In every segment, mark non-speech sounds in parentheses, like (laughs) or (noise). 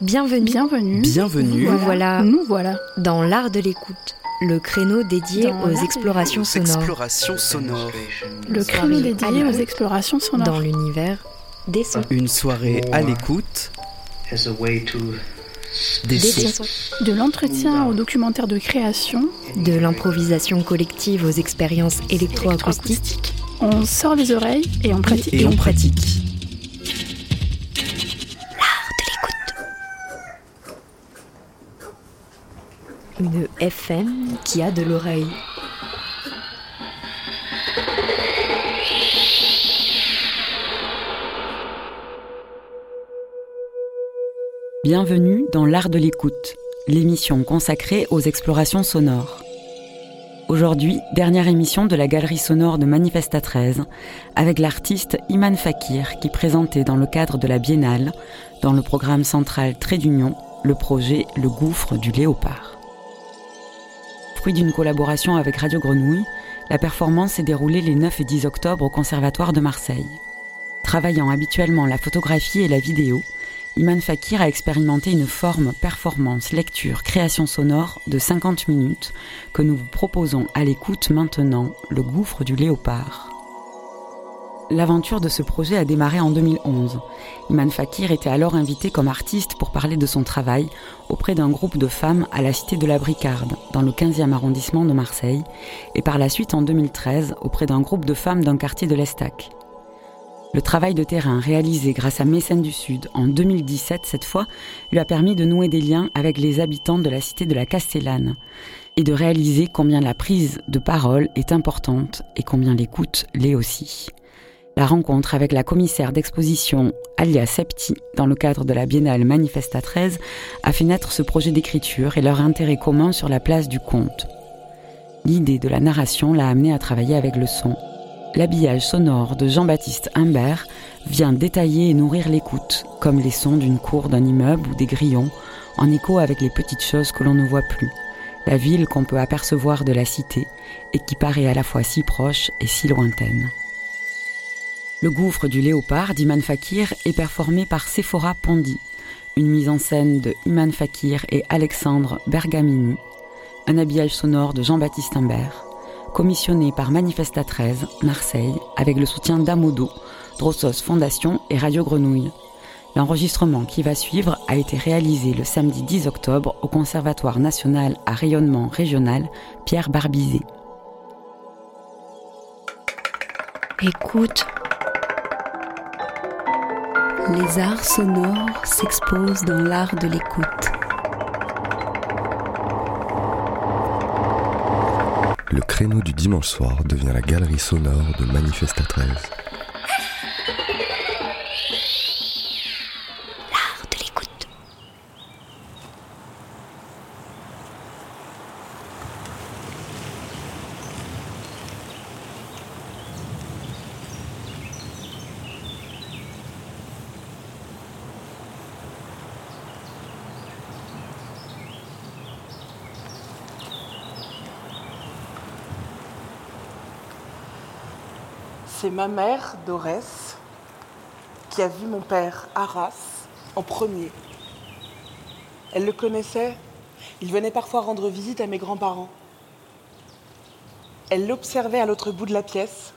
Bienvenue. Bienvenue. Bienvenue. Nous voilà Nous voilà. dans l'art de l'écoute, le créneau dédié Dans aux explorations sonores explorations sonores. Le créneau dédié aux explorations sonores. dans l'univers des sons. Une soirée à l'écoute as a way to des Des sons. sons. De l'entretien au documentaire de création, De l'improvisation collective aux expériences électroacoustiques. on sort les oreilles et on pratique. Et on pratique. FM qui a de l'oreille. Bienvenue dans l'art de l'écoute, l'émission consacrée aux explorations sonores. Aujourd'hui, dernière émission de la galerie sonore de Manifesta 13, avec l'artiste Iman Fakir qui présentait dans le cadre de la Biennale, dans le programme central Trait d'Union, le projet Le gouffre du léopard. Fruit d'une collaboration avec Radio Grenouille, la performance s'est déroulée les 9 et 10 octobre au Conservatoire de Marseille. Travaillant habituellement la photographie et la vidéo, Iman Fakir a expérimenté une forme performance, lecture, création sonore de 50 minutes que nous vous proposons à l'écoute maintenant, le gouffre du léopard. L'aventure de ce projet a démarré en 2011. Iman Fakir était alors invité comme artiste pour parler de son travail auprès d'un groupe de femmes à la Cité de la Bricarde, dans le 15e arrondissement de Marseille, et par la suite en 2013 auprès d'un groupe de femmes d'un quartier de l'Estac. Le travail de terrain réalisé grâce à Mécène du Sud en 2017 cette fois lui a permis de nouer des liens avec les habitants de la cité de la Castellane et de réaliser combien la prise de parole est importante et combien l'écoute l'est aussi. La rencontre avec la commissaire d'exposition Alia Septi dans le cadre de la Biennale Manifesta 13 a fait naître ce projet d'écriture et leur intérêt commun sur la place du conte. L'idée de la narration l'a amené à travailler avec le son l'habillage sonore de Jean-Baptiste Humbert vient détailler et nourrir l'écoute, comme les sons d'une cour d'un immeuble ou des grillons, en écho avec les petites choses que l'on ne voit plus, la ville qu'on peut apercevoir de la cité et qui paraît à la fois si proche et si lointaine. Le gouffre du léopard d'Iman Fakir est performé par Sephora Pondy, une mise en scène de Iman Fakir et Alexandre Bergamini, un habillage sonore de Jean-Baptiste Humbert, commissionné par Manifesta 13, Marseille, avec le soutien d'Amodo, Drossos Fondation et Radio Grenouille. L'enregistrement qui va suivre a été réalisé le samedi 10 octobre au Conservatoire national à rayonnement régional Pierre Barbizet. Écoute. Les arts sonores s'exposent dans l'art de l'écoute. Le créneau du dimanche soir devient la galerie sonore de Manifesta 13. Ma mère, Dorès, qui a vu mon père, Arras, en premier. Elle le connaissait. Il venait parfois rendre visite à mes grands-parents. Elle l'observait à l'autre bout de la pièce.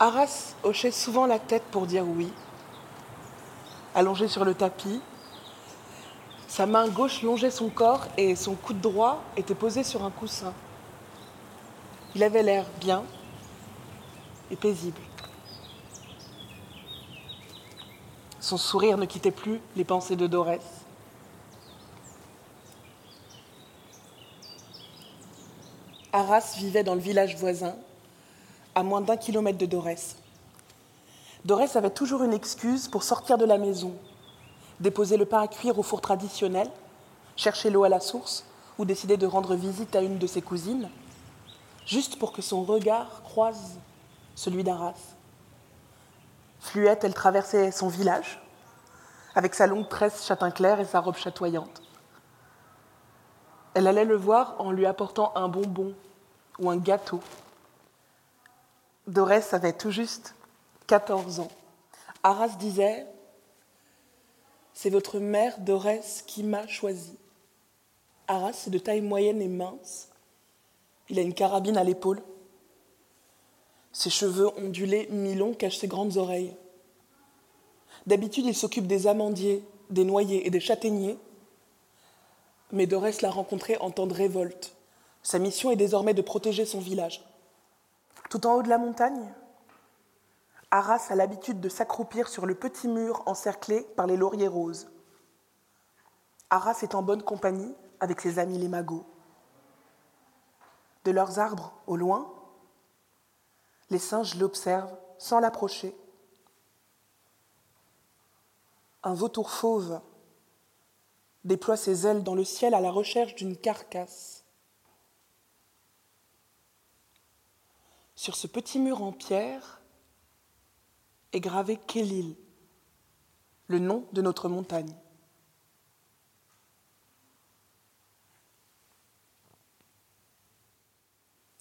Arras hochait souvent la tête pour dire oui. Allongé sur le tapis, sa main gauche longeait son corps et son coude droit était posé sur un coussin. Il avait l'air bien et paisible. Son sourire ne quittait plus les pensées de Dorès. Arras vivait dans le village voisin, à moins d'un kilomètre de Dorès. Dorès avait toujours une excuse pour sortir de la maison, déposer le pain à cuire au four traditionnel, chercher l'eau à la source ou décider de rendre visite à une de ses cousines, juste pour que son regard croise celui d'Arras. Fluette, elle traversait son village, avec sa longue tresse châtain clair et sa robe chatoyante. Elle allait le voir en lui apportant un bonbon ou un gâteau. Dorès avait tout juste 14 ans. Arras disait C'est votre mère, Dorès, qui m'a choisi. Arras est de taille moyenne et mince. Il a une carabine à l'épaule. Ses cheveux ondulés mi-longs cachent ses grandes oreilles. D'habitude, il s'occupe des amandiers, des noyers et des châtaigniers. Mais Dorès l'a rencontré en temps de révolte. Sa mission est désormais de protéger son village. Tout en haut de la montagne, Arras a l'habitude de s'accroupir sur le petit mur encerclé par les lauriers roses. Arras est en bonne compagnie avec ses amis les magots. De leurs arbres au loin, les singes l'observent sans l'approcher. Un vautour fauve déploie ses ailes dans le ciel à la recherche d'une carcasse. Sur ce petit mur en pierre est gravé Kélil, le nom de notre montagne.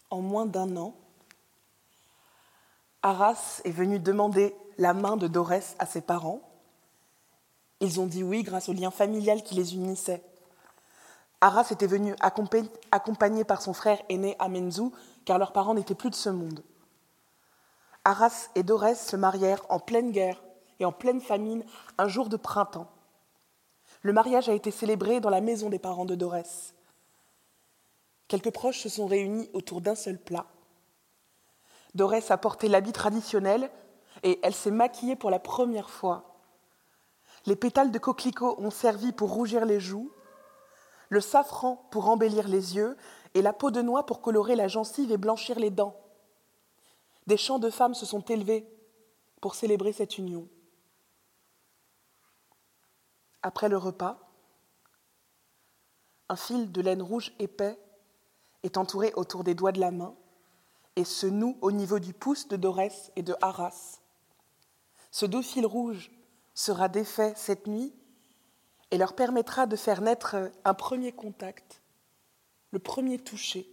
En moins d'un an, Arras est venu demander la main de Dorès à ses parents. Ils ont dit oui grâce au lien familial qui les unissait. Arras était venu accompagné par son frère aîné Amenzou, car leurs parents n'étaient plus de ce monde. Arras et Dorès se marièrent en pleine guerre et en pleine famine un jour de printemps. Le mariage a été célébré dans la maison des parents de Dorès. Quelques proches se sont réunis autour d'un seul plat. Dorès a porté l'habit traditionnel et elle s'est maquillée pour la première fois. Les pétales de coquelicot ont servi pour rougir les joues, le safran pour embellir les yeux et la peau de noix pour colorer la gencive et blanchir les dents. Des chants de femmes se sont élevés pour célébrer cette union. Après le repas, un fil de laine rouge épais est entouré autour des doigts de la main et se noue au niveau du pouce de Dorès et de Arras. Ce doux fil rouge sera défait cette nuit et leur permettra de faire naître un premier contact, le premier toucher.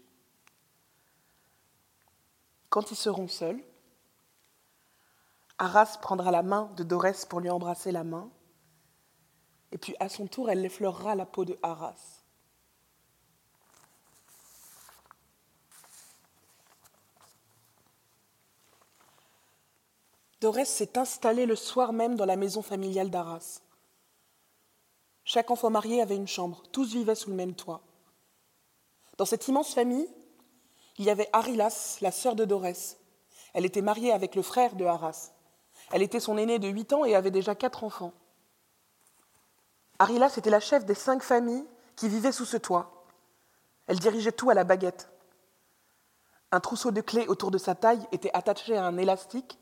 Quand ils seront seuls, Arras prendra la main de Dorès pour lui embrasser la main, et puis à son tour, elle effleurera la peau de Arras. Dorès s'est installée le soir même dans la maison familiale d'Arras. Chaque enfant marié avait une chambre, tous vivaient sous le même toit. Dans cette immense famille, il y avait Arilas, la sœur de Dorès. Elle était mariée avec le frère de Arras. Elle était son aînée de huit ans et avait déjà quatre enfants. Arilas était la chef des cinq familles qui vivaient sous ce toit. Elle dirigeait tout à la baguette. Un trousseau de clés autour de sa taille était attaché à un élastique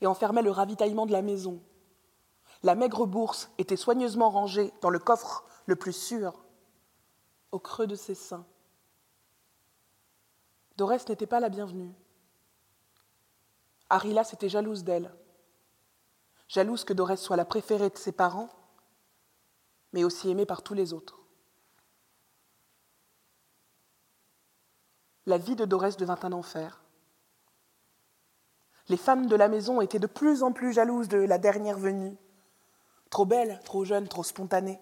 et enfermait le ravitaillement de la maison. La maigre bourse était soigneusement rangée dans le coffre le plus sûr, au creux de ses seins. Dorès n'était pas la bienvenue. Arilas était jalouse d'elle, jalouse que Dorès soit la préférée de ses parents, mais aussi aimée par tous les autres. La vie de Dorès devint un enfer. Les femmes de la maison étaient de plus en plus jalouses de la dernière venue. Trop belle, trop jeune, trop spontanée.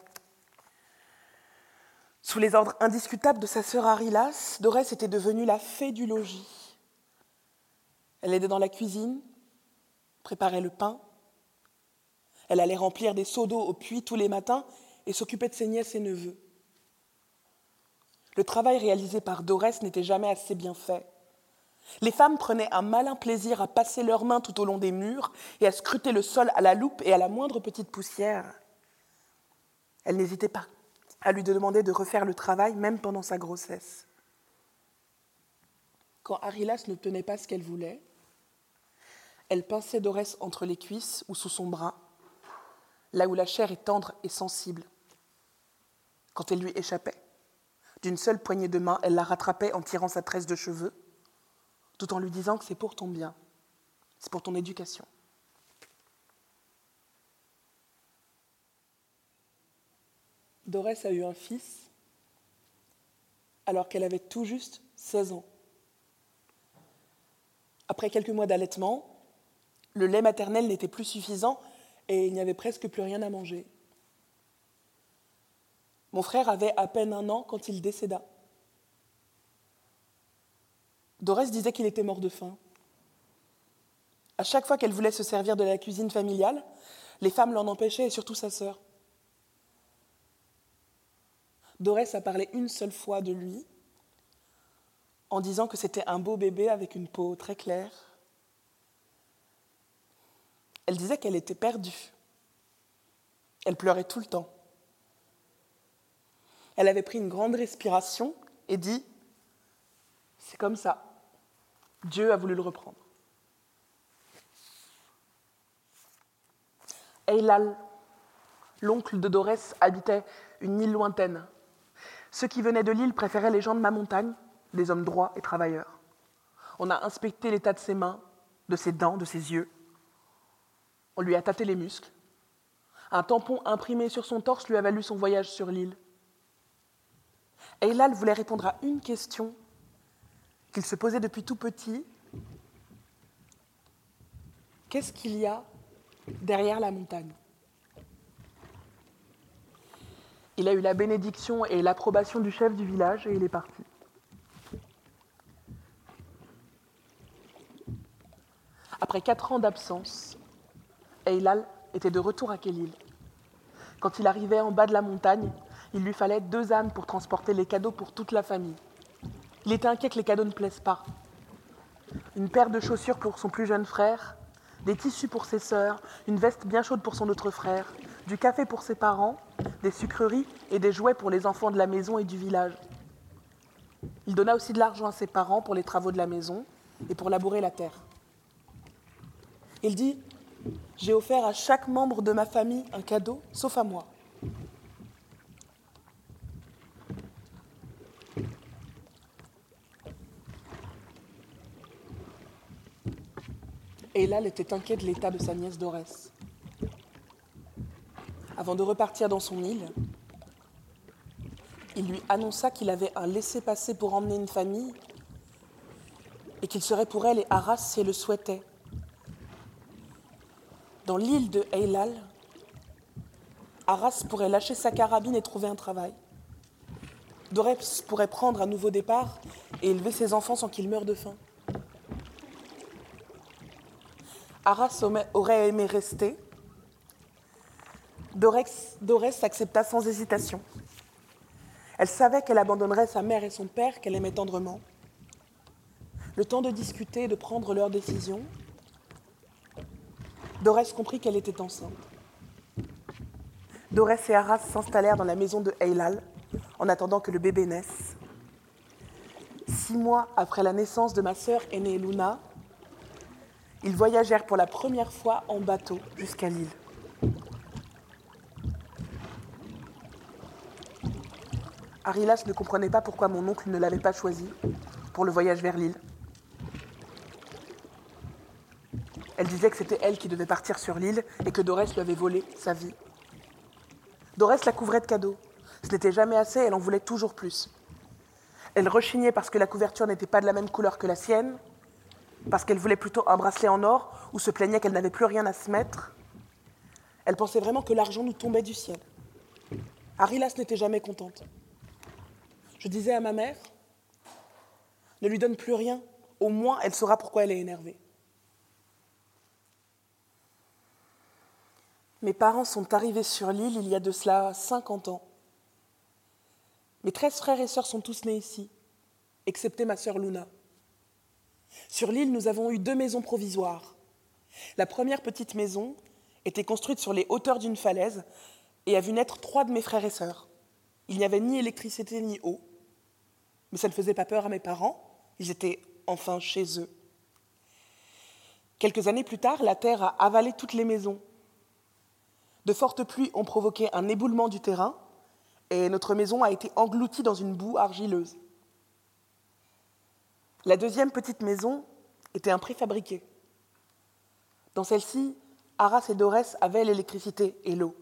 Sous les ordres indiscutables de sa sœur Arilas, Dorès était devenue la fée du logis. Elle aidait dans la cuisine, préparait le pain. Elle allait remplir des seaux d'eau au puits tous les matins et s'occupait de ses nièces et neveux. Le travail réalisé par Dorès n'était jamais assez bien fait. Les femmes prenaient un malin plaisir à passer leurs mains tout au long des murs et à scruter le sol à la loupe et à la moindre petite poussière. Elles n'hésitaient pas à lui demander de refaire le travail, même pendant sa grossesse. Quand Arilas ne tenait pas ce qu'elle voulait, elle pinçait Dorès entre les cuisses ou sous son bras, là où la chair est tendre et sensible. Quand elle lui échappait, d'une seule poignée de main, elle la rattrapait en tirant sa tresse de cheveux, tout en lui disant que c'est pour ton bien, c'est pour ton éducation. Dorès a eu un fils alors qu'elle avait tout juste 16 ans. Après quelques mois d'allaitement, le lait maternel n'était plus suffisant et il n'y avait presque plus rien à manger. Mon frère avait à peine un an quand il décéda. Dorès disait qu'il était mort de faim. À chaque fois qu'elle voulait se servir de la cuisine familiale, les femmes l'en empêchaient et surtout sa sœur. Dorès a parlé une seule fois de lui en disant que c'était un beau bébé avec une peau très claire. Elle disait qu'elle était perdue. Elle pleurait tout le temps. Elle avait pris une grande respiration et dit, c'est comme ça, Dieu a voulu le reprendre. Eilal, l'oncle de Dorès, habitait une île lointaine. Ceux qui venaient de l'île préféraient les gens de ma montagne, des hommes droits et travailleurs. On a inspecté l'état de ses mains, de ses dents, de ses yeux. On lui a tâté les muscles. Un tampon imprimé sur son torse lui a valu son voyage sur l'île. Eilal voulait répondre à une question qu'il se posait depuis tout petit. Qu'est-ce qu'il y a derrière la montagne? Il a eu la bénédiction et l'approbation du chef du village et il est parti. Après quatre ans d'absence, Eilal était de retour à Kélil. Quand il arrivait en bas de la montagne, il lui fallait deux ânes pour transporter les cadeaux pour toute la famille. Il était inquiet que les cadeaux ne plaisent pas. Une paire de chaussures pour son plus jeune frère, des tissus pour ses sœurs, une veste bien chaude pour son autre frère, du café pour ses parents, des sucreries et des jouets pour les enfants de la maison et du village. Il donna aussi de l'argent à ses parents pour les travaux de la maison et pour labourer la terre. Il dit, j'ai offert à chaque membre de ma famille un cadeau, sauf à moi. Et là, elle était inquiet de l'état de sa nièce Dorès. Avant de repartir dans son île, il lui annonça qu'il avait un laissez-passer pour emmener une famille et qu'il serait pour elle et Arras si elle le souhaitait. Dans l'île de Eilal, Arras pourrait lâcher sa carabine et trouver un travail. Dorès pourrait prendre un nouveau départ et élever ses enfants sans qu'ils meurent de faim. Arras aurait aimé rester. Dorès accepta sans hésitation. Elle savait qu'elle abandonnerait sa mère et son père qu'elle aimait tendrement. Le temps de discuter, de prendre leurs décisions. Dorès comprit qu'elle était enceinte. Dorès et Arras s'installèrent dans la maison de Eilal en attendant que le bébé naisse. Six mois après la naissance de ma sœur aînée Luna, ils voyagèrent pour la première fois en bateau jusqu'à l'île. Arilas ne comprenait pas pourquoi mon oncle ne l'avait pas choisi pour le voyage vers l'île. Elle disait que c'était elle qui devait partir sur l'île et que Dorès lui avait volé sa vie. Dorès la couvrait de cadeaux. Ce n'était jamais assez, elle en voulait toujours plus. Elle rechignait parce que la couverture n'était pas de la même couleur que la sienne, parce qu'elle voulait plutôt un bracelet en or ou se plaignait qu'elle n'avait plus rien à se mettre. Elle pensait vraiment que l'argent nous tombait du ciel. Arilas n'était jamais contente. Je disais à ma mère, ne lui donne plus rien, au moins elle saura pourquoi elle est énervée. Mes parents sont arrivés sur l'île il y a de cela 50 ans. Mes 13 frères et sœurs sont tous nés ici, excepté ma sœur Luna. Sur l'île, nous avons eu deux maisons provisoires. La première petite maison était construite sur les hauteurs d'une falaise et a vu naître trois de mes frères et sœurs. Il n'y avait ni électricité ni eau, mais ça ne faisait pas peur à mes parents, ils étaient enfin chez eux. Quelques années plus tard, la terre a avalé toutes les maisons. De fortes pluies ont provoqué un éboulement du terrain et notre maison a été engloutie dans une boue argileuse. La deuxième petite maison était un préfabriqué. Dans celle-ci, Arras et Dorès avaient l'électricité et l'eau.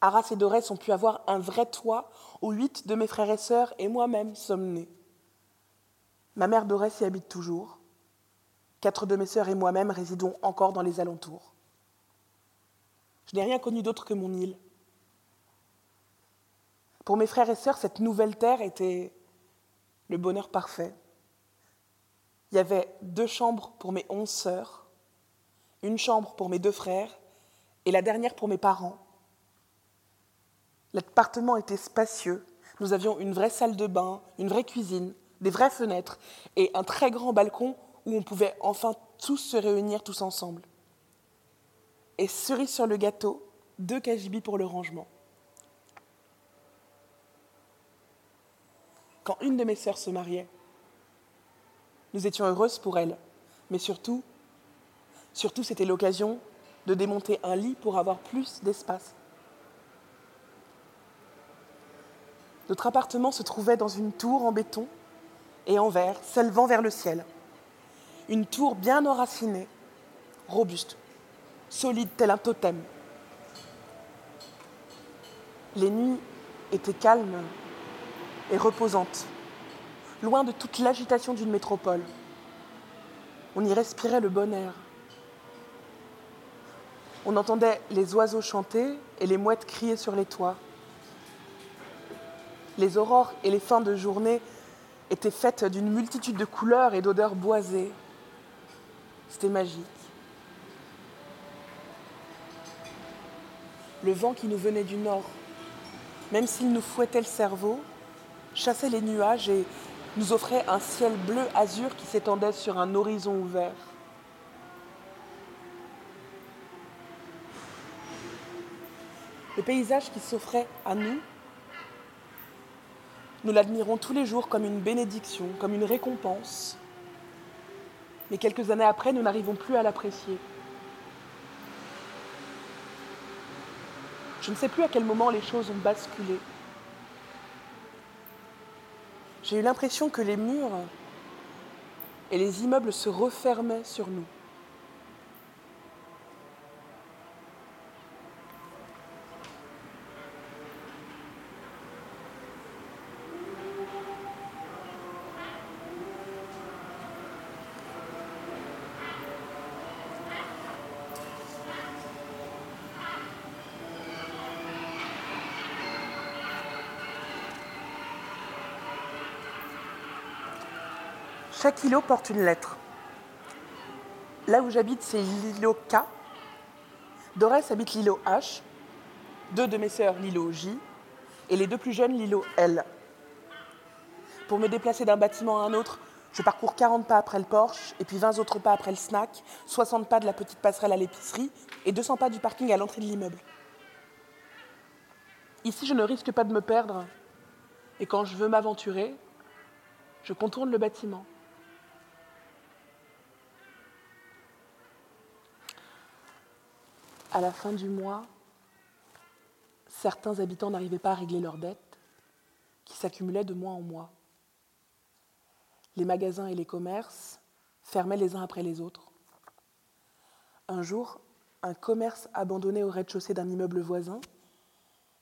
Arras et Dorès ont pu avoir un vrai toit où huit de mes frères et sœurs et moi-même sommes nés. Ma mère Dorès y habite toujours. Quatre de mes sœurs et moi-même résidons encore dans les alentours. Je n'ai rien connu d'autre que mon île. Pour mes frères et sœurs, cette nouvelle terre était le bonheur parfait. Il y avait deux chambres pour mes onze sœurs, une chambre pour mes deux frères et la dernière pour mes parents. L'appartement était spacieux. Nous avions une vraie salle de bain, une vraie cuisine, des vraies fenêtres et un très grand balcon où on pouvait enfin tous se réunir tous ensemble. Et cerise sur le gâteau, deux KGB pour le rangement. Quand une de mes sœurs se mariait, nous étions heureuses pour elle, mais surtout, surtout c'était l'occasion de démonter un lit pour avoir plus d'espace. Notre appartement se trouvait dans une tour en béton et en verre, s'élevant vers le ciel. Une tour bien enracinée, robuste, solide tel un totem. Les nuits étaient calmes et reposantes, loin de toute l'agitation d'une métropole. On y respirait le bon air. On entendait les oiseaux chanter et les mouettes crier sur les toits. Les aurores et les fins de journée étaient faites d'une multitude de couleurs et d'odeurs boisées. C'était magique. Le vent qui nous venait du nord, même s'il nous fouettait le cerveau, chassait les nuages et nous offrait un ciel bleu azur qui s'étendait sur un horizon ouvert. Le paysage qui s'offrait à nous, nous l'admirons tous les jours comme une bénédiction, comme une récompense. Mais quelques années après, nous n'arrivons plus à l'apprécier. Je ne sais plus à quel moment les choses ont basculé. J'ai eu l'impression que les murs et les immeubles se refermaient sur nous. Chaque îlot porte une lettre. Là où j'habite, c'est l'îlot K. Dorès habite l'îlot H. Deux de mes sœurs, l'îlot J. Et les deux plus jeunes, l'îlot L. Pour me déplacer d'un bâtiment à un autre, je parcours 40 pas après le Porsche, et puis 20 autres pas après le snack, 60 pas de la petite passerelle à l'épicerie, et 200 pas du parking à l'entrée de l'immeuble. Ici, je ne risque pas de me perdre, et quand je veux m'aventurer, je contourne le bâtiment. À la fin du mois, certains habitants n'arrivaient pas à régler leurs dettes, qui s'accumulaient de mois en mois. Les magasins et les commerces fermaient les uns après les autres. Un jour, un commerce abandonné au rez-de-chaussée d'un immeuble voisin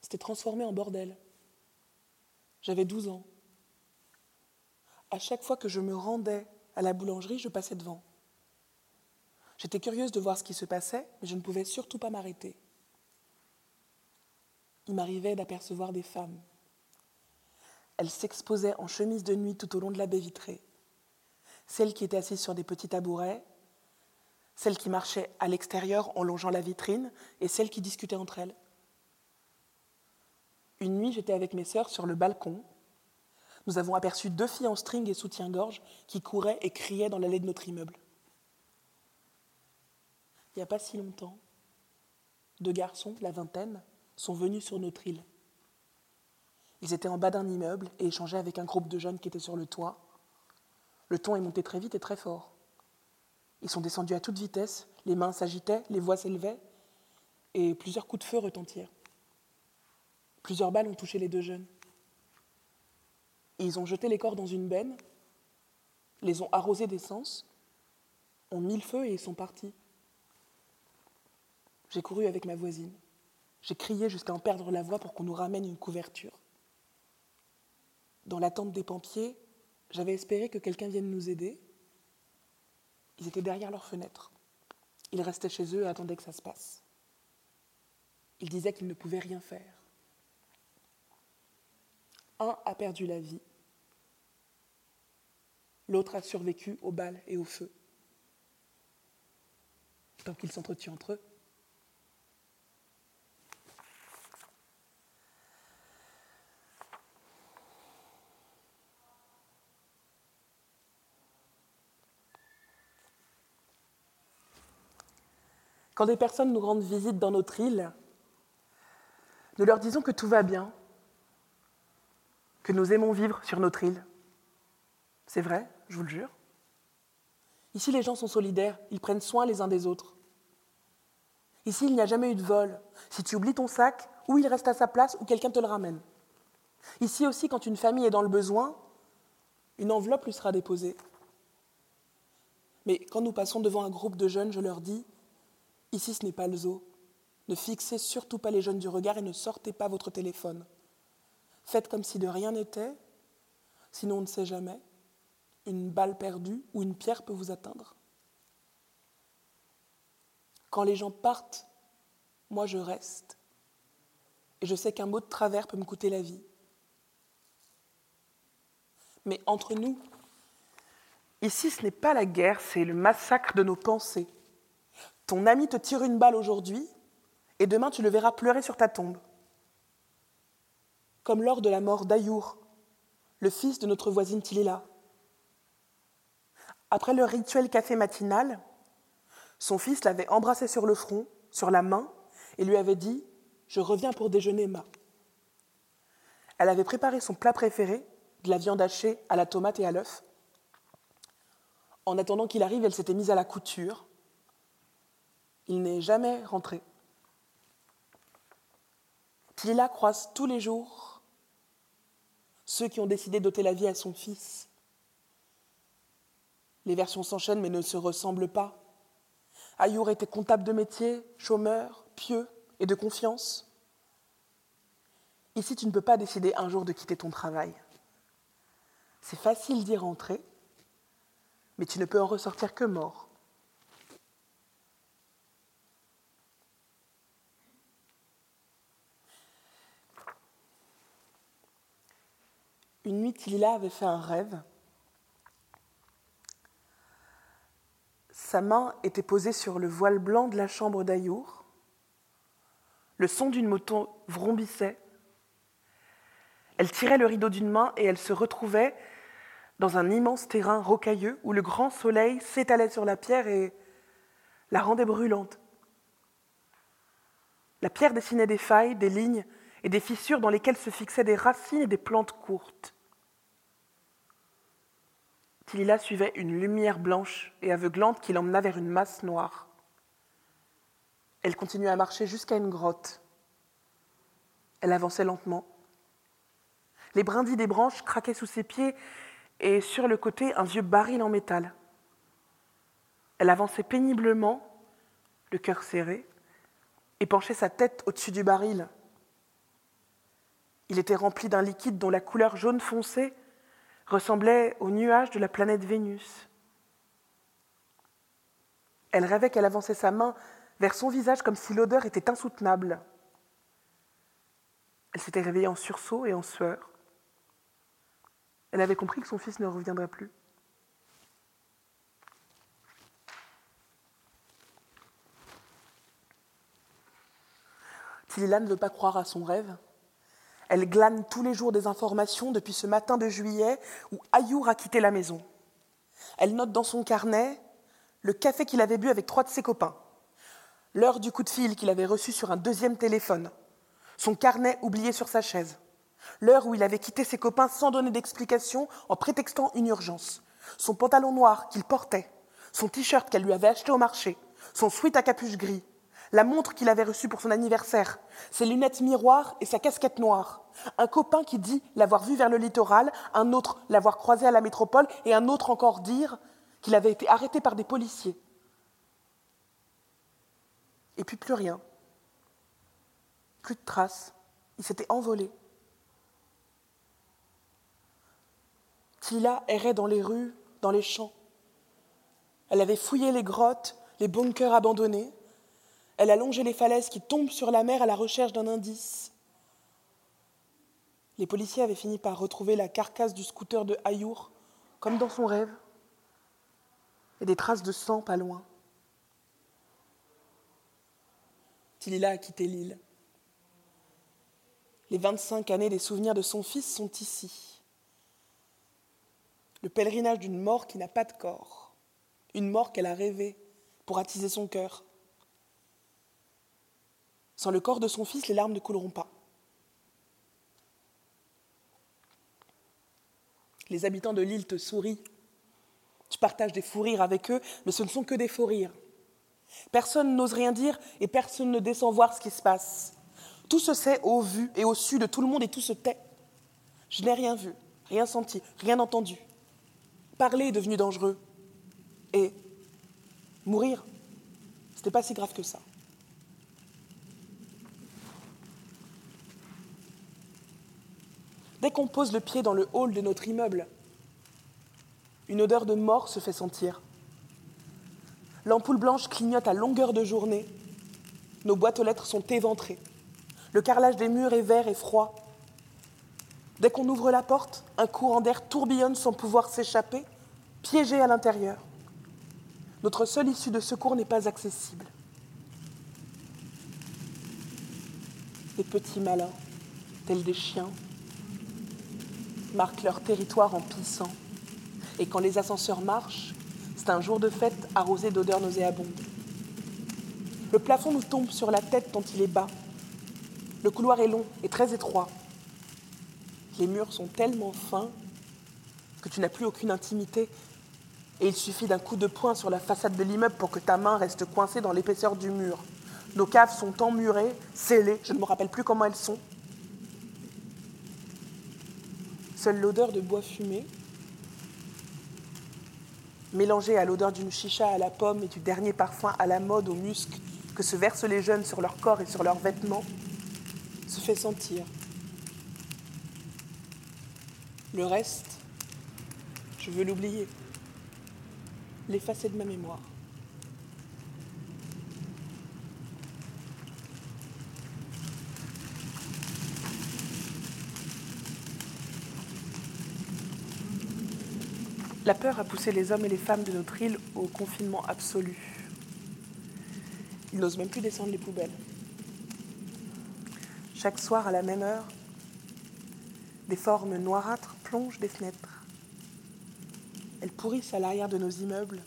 s'était transformé en bordel. J'avais 12 ans. À chaque fois que je me rendais à la boulangerie, je passais devant. J'étais curieuse de voir ce qui se passait, mais je ne pouvais surtout pas m'arrêter. Il m'arrivait d'apercevoir des femmes. Elles s'exposaient en chemise de nuit tout au long de la baie vitrée. Celles qui étaient assises sur des petits tabourets, celles qui marchaient à l'extérieur en longeant la vitrine, et celles qui discutaient entre elles. Une nuit, j'étais avec mes sœurs sur le balcon. Nous avons aperçu deux filles en string et soutien-gorge qui couraient et criaient dans l'allée de notre immeuble. Il n'y a pas si longtemps, deux garçons, la vingtaine, sont venus sur notre île. Ils étaient en bas d'un immeuble et échangeaient avec un groupe de jeunes qui étaient sur le toit. Le ton est monté très vite et très fort. Ils sont descendus à toute vitesse, les mains s'agitaient, les voix s'élevaient. et plusieurs coups de feu retentirent. Plusieurs balles ont touché les deux jeunes. Ils ont jeté les corps dans une benne, les ont arrosés d'essence, ont mis le feu et sont partis. J'ai couru avec ma voisine. J'ai crié jusqu'à en perdre la voix pour qu'on nous ramène une couverture. Dans l'attente des pompiers, j'avais espéré que quelqu'un vienne nous aider. Ils étaient derrière leurs fenêtres. Ils restaient chez eux et attendaient que ça se passe. Ils disaient qu'ils ne pouvaient rien faire. Un a perdu la vie. L'autre a survécu aux balles et au feu. Tant qu'ils s'entretuent entre eux. Quand des personnes nous rendent visite dans notre île, nous leur disons que tout va bien, que nous aimons vivre sur notre île. C'est vrai, je vous le jure. Ici, les gens sont solidaires, ils prennent soin les uns des autres. Ici, il n'y a jamais eu de vol. Si tu oublies ton sac, ou il reste à sa place, ou quelqu'un te le ramène. Ici aussi, quand une famille est dans le besoin, une enveloppe lui sera déposée. Mais quand nous passons devant un groupe de jeunes, je leur dis, ici ce n'est pas le zoo. Ne fixez surtout pas les jeunes du regard et ne sortez pas votre téléphone. Faites comme si de rien n'était, sinon on ne sait jamais. Une balle perdue ou une pierre peut vous atteindre. Quand les gens partent, moi je reste. Et je sais qu'un mot de travers peut me coûter la vie. Mais entre nous, ici ce n'est pas la guerre, c'est le massacre de nos pensées. Ton ami te tire une balle aujourd'hui et demain tu le verras pleurer sur ta tombe. Comme lors de la mort d'Ayour, le fils de notre voisine Tilila. Après le rituel café matinal, son fils l'avait embrassé sur le front, sur la main, et lui avait dit Je reviens pour déjeuner, ma. Elle avait préparé son plat préféré, de la viande hachée à la tomate et à l'œuf. En attendant qu'il arrive, elle s'était mise à la couture. Il n'est jamais rentré. Tilila croise tous les jours ceux qui ont décidé d'ôter la vie à son fils. Les versions s'enchaînent mais ne se ressemblent pas. Ayour était comptable de métier, chômeur, pieux et de confiance. Ici, tu ne peux pas décider un jour de quitter ton travail. C'est facile d'y rentrer, mais tu ne peux en ressortir que mort. Une nuit, Tilila avait fait un rêve. Sa main était posée sur le voile blanc de la chambre d'Ayour. Le son d'une moto vrombissait. Elle tirait le rideau d'une main et elle se retrouvait dans un immense terrain rocailleux où le grand soleil s'étalait sur la pierre et la rendait brûlante. La pierre dessinait des failles, des lignes et des fissures dans lesquelles se fixaient des racines et des plantes courtes. Tilila suivait une lumière blanche et aveuglante qui l'emmena vers une masse noire. Elle continuait à marcher jusqu'à une grotte. Elle avançait lentement. Les brindilles des branches craquaient sous ses pieds et sur le côté un vieux baril en métal. Elle avançait péniblement, le cœur serré, et penchait sa tête au-dessus du baril. Il était rempli d'un liquide dont la couleur jaune foncé ressemblait aux nuages de la planète Vénus. Elle rêvait qu'elle avançait sa main vers son visage comme si l'odeur était insoutenable. Elle s'était réveillée en sursaut et en sueur. Elle avait compris que son fils ne reviendrait plus. Tilila ne veut pas croire à son rêve. Elle glane tous les jours des informations depuis ce matin de juillet où Ayour a quitté la maison. Elle note dans son carnet le café qu'il avait bu avec trois de ses copains, l'heure du coup de fil qu'il avait reçu sur un deuxième téléphone, son carnet oublié sur sa chaise, l'heure où il avait quitté ses copains sans donner d'explication en prétextant une urgence, son pantalon noir qu'il portait, son t-shirt qu'elle lui avait acheté au marché, son sweat à capuche gris, la montre qu'il avait reçue pour son anniversaire, ses lunettes miroirs et sa casquette noire. Un copain qui dit l'avoir vu vers le littoral, un autre l'avoir croisé à la métropole et un autre encore dire qu'il avait été arrêté par des policiers. Et puis plus rien. Plus de traces. Il s'était envolé. Tila errait dans les rues, dans les champs. Elle avait fouillé les grottes, les bunkers abandonnés. Elle a longé les falaises qui tombent sur la mer à la recherche d'un indice. Les policiers avaient fini par retrouver la carcasse du scooter de Ayour, comme dans son rêve, et des traces de sang pas loin. Tilila a quitté l'île. Les 25 années des souvenirs de son fils sont ici. Le pèlerinage d'une mort qui n'a pas de corps, une mort qu'elle a rêvée pour attiser son cœur. Sans le corps de son fils, les larmes ne couleront pas. Les habitants de l'île te sourient. Tu partages des fous rires avec eux, mais ce ne sont que des faux rires. Personne n'ose rien dire et personne ne descend voir ce qui se passe. Tout se sait au vu et au su de tout le monde et tout se tait. Je n'ai rien vu, rien senti, rien entendu. Parler est devenu dangereux. Et mourir, ce n'était pas si grave que ça. Dès qu'on pose le pied dans le hall de notre immeuble, une odeur de mort se fait sentir. L'ampoule blanche clignote à longueur de journée. Nos boîtes aux lettres sont éventrées. Le carrelage des murs est vert et froid. Dès qu'on ouvre la porte, un courant d'air tourbillonne sans pouvoir s'échapper, piégé à l'intérieur. Notre seule issue de secours n'est pas accessible. Les petits malins, tels des chiens, marquent leur territoire en pissant. Et quand les ascenseurs marchent, c'est un jour de fête arrosé d'odeurs nauséabondes. Le plafond nous tombe sur la tête tant il est bas. Le couloir est long et très étroit. Les murs sont tellement fins que tu n'as plus aucune intimité et il suffit d'un coup de poing sur la façade de l'immeuble pour que ta main reste coincée dans l'épaisseur du mur. Nos caves sont emmurées, scellées, je ne me rappelle plus comment elles sont. Seule l'odeur de bois fumé, mélangée à l'odeur d'une chicha à la pomme et du dernier parfum à la mode au musc que se versent les jeunes sur leur corps et sur leurs vêtements, se fait sentir. Le reste, je veux l'oublier, l'effacer de ma mémoire. La peur a poussé les hommes et les femmes de notre île au confinement absolu. Ils n'osent même plus descendre les poubelles. Chaque soir, à la même heure, des formes noirâtres plongent des fenêtres. Elles pourrissent à l'arrière de nos immeubles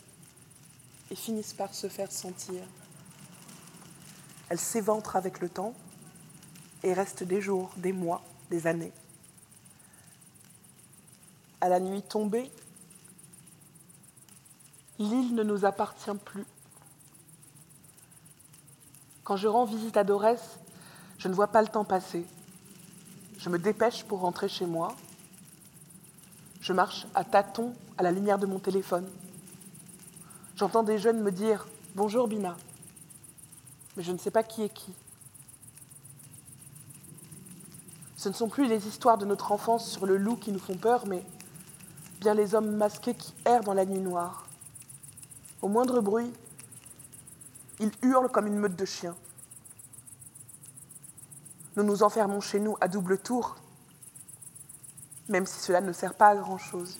et finissent par se faire sentir. Elles s'éventrent avec le temps et restent des jours, des mois, des années. À la nuit tombée, l'île ne nous appartient plus. Quand je rends visite à Dorès, je ne vois pas le temps passer. Je me dépêche pour rentrer chez moi. Je marche à tâtons à la lumière de mon téléphone. J'entends des jeunes me dire Bonjour Bina, mais je ne sais pas qui est qui. Ce ne sont plus les histoires de notre enfance sur le loup qui nous font peur, mais bien les hommes masqués qui errent dans la nuit noire. Au moindre bruit, ils hurlent comme une meute de chiens. Nous nous enfermons chez nous à double tour, même si cela ne sert pas à grand-chose.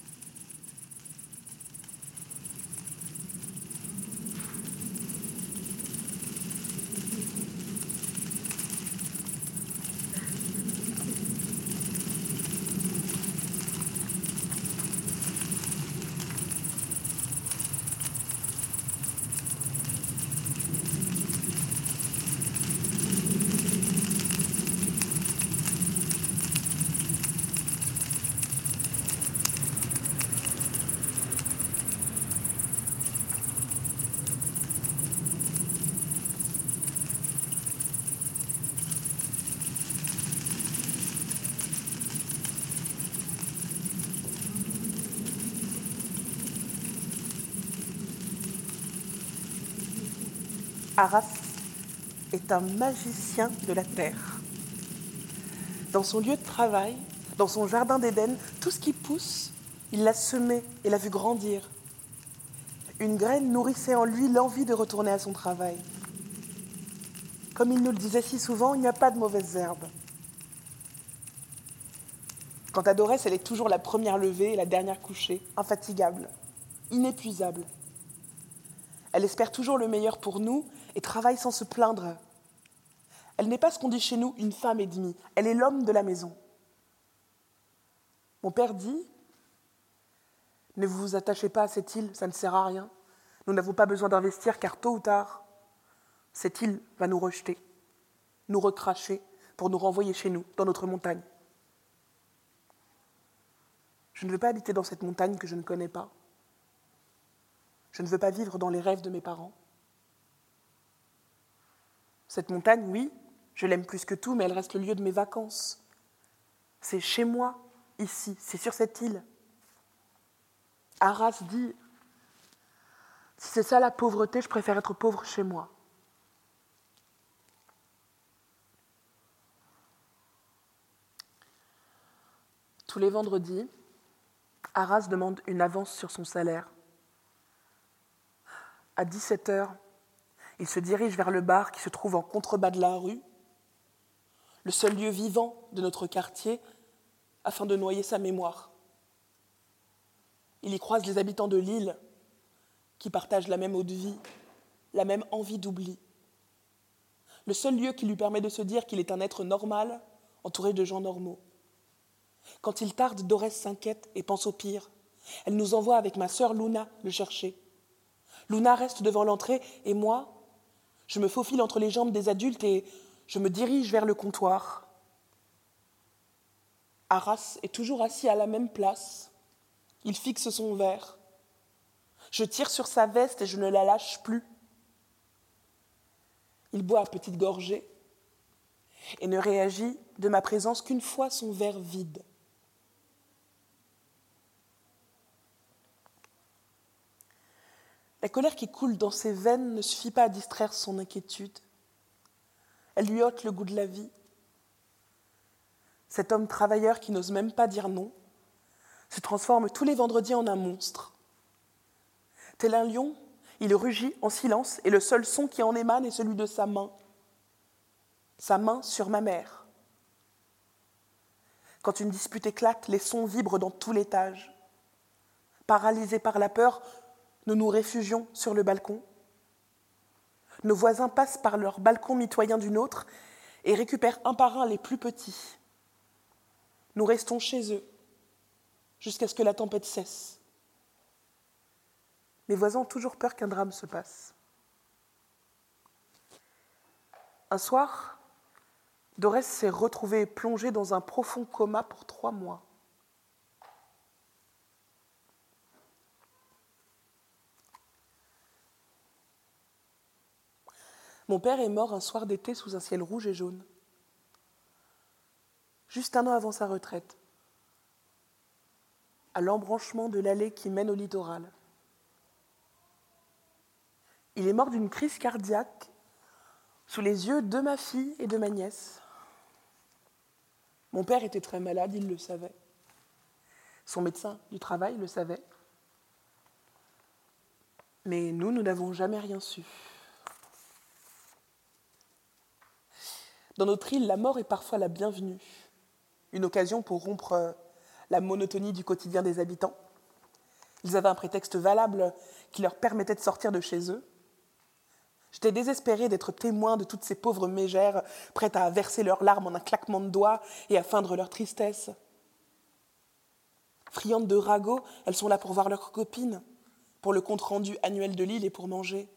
Un magicien de la terre. Dans son lieu de travail, dans son jardin d'Éden, tout ce qui pousse, il l'a semé et l'a vu grandir. Une graine nourrissait en lui l'envie de retourner à son travail. Comme il nous le disait si souvent, il n'y a pas de mauvaises herbes. Quant à Dorès, elle est toujours la première levée et la dernière couchée, infatigable, inépuisable. Elle espère toujours le meilleur pour nous et travaille sans se plaindre. Elle n'est pas ce qu'on dit chez nous une femme et demie, elle est l'homme de la maison. Mon père dit Ne vous attachez pas à cette île, ça ne sert à rien. Nous n'avons pas besoin d'investir car tôt ou tard, cette île va nous rejeter, nous recracher pour nous renvoyer chez nous, dans notre montagne. Je ne veux pas habiter dans cette montagne que je ne connais pas. Je ne veux pas vivre dans les rêves de mes parents. Cette montagne, oui, je l'aime plus que tout, mais elle reste le lieu de mes vacances. C'est chez moi, ici, c'est sur cette île. Arras dit, si c'est ça la pauvreté, je préfère être pauvre chez moi. Tous les vendredis, Arras demande une avance sur son salaire. À 17 heures, il se dirige vers le bar qui se trouve en contrebas de la rue, le seul lieu vivant de notre quartier, afin de noyer sa mémoire. Il y croise les habitants de l'île qui partagent la même eau de vie, la même envie d'oubli. Le seul lieu qui lui permet de se dire qu'il est un être normal, entouré de gens normaux. Quand il tarde, Dorès s'inquiète et pense au pire. Elle nous envoie avec ma sœur Luna le chercher. Luna reste devant l'entrée et moi, je me faufile entre les jambes des adultes et je me dirige vers le comptoir. Arras est toujours assis à la même place. Il fixe son verre. Je tire sur sa veste et je ne la lâche plus. Il boit à petites gorgées et ne réagit de ma présence qu'une fois son verre vide. La colère qui coule dans ses veines ne suffit pas à distraire son inquiétude. Elle lui ôte le goût de la vie. Cet homme travailleur qui n'ose même pas dire non se transforme tous les vendredis en un monstre. Tel un lion, il rugit en silence et le seul son qui en émane est celui de sa main. Sa main sur ma mère. Quand une dispute éclate, les sons vibrent dans tout l'étage. Paralysés par la peur, nous nous réfugions sur le balcon. Nos voisins passent par leur balcon mitoyen du nôtre et récupèrent un par un les plus petits. Nous restons chez eux jusqu'à ce que la tempête cesse. Mes voisins ont toujours peur qu'un drame se passe. Un soir, Dorès s'est retrouvée plongée dans un profond coma pour trois mois. Mon père est mort un soir d'été sous un ciel rouge et jaune, juste un an avant sa retraite, à l'embranchement de l'allée qui mène au littoral. Il est mort d'une crise cardiaque sous les yeux de ma fille et de ma nièce. Mon père était très malade, il le savait. Son médecin du travail le savait. Mais nous, nous n'avons jamais rien su. Dans notre île, la mort est parfois la bienvenue, une occasion pour rompre euh, la monotonie du quotidien des habitants. Ils avaient un prétexte valable qui leur permettait de sortir de chez eux. J'étais désespérée d'être témoin de toutes ces pauvres mégères prêtes à verser leurs larmes en un claquement de doigts et à feindre leur tristesse. Friandes de ragots, elles sont là pour voir leurs copines, pour le compte-rendu annuel de l'île et pour manger.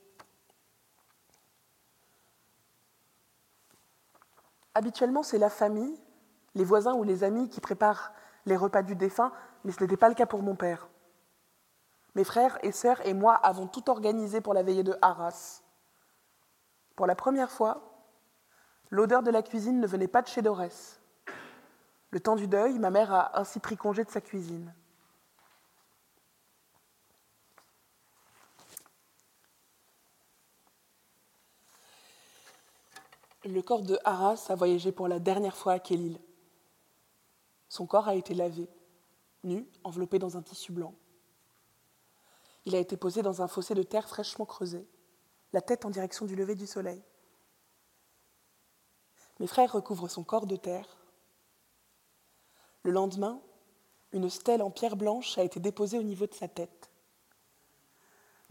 Habituellement, c'est la famille, les voisins ou les amis qui préparent les repas du défunt, mais ce n'était pas le cas pour mon père. Mes frères et sœurs et moi avons tout organisé pour la veillée de Arras. Pour la première fois, l'odeur de la cuisine ne venait pas de chez Dorès. Le temps du deuil, ma mère a ainsi pris congé de sa cuisine. Le corps de Haras a voyagé pour la dernière fois à Kélil. Son corps a été lavé, nu, enveloppé dans un tissu blanc. Il a été posé dans un fossé de terre fraîchement creusé, la tête en direction du lever du soleil. Mes frères recouvrent son corps de terre. Le lendemain, une stèle en pierre blanche a été déposée au niveau de sa tête.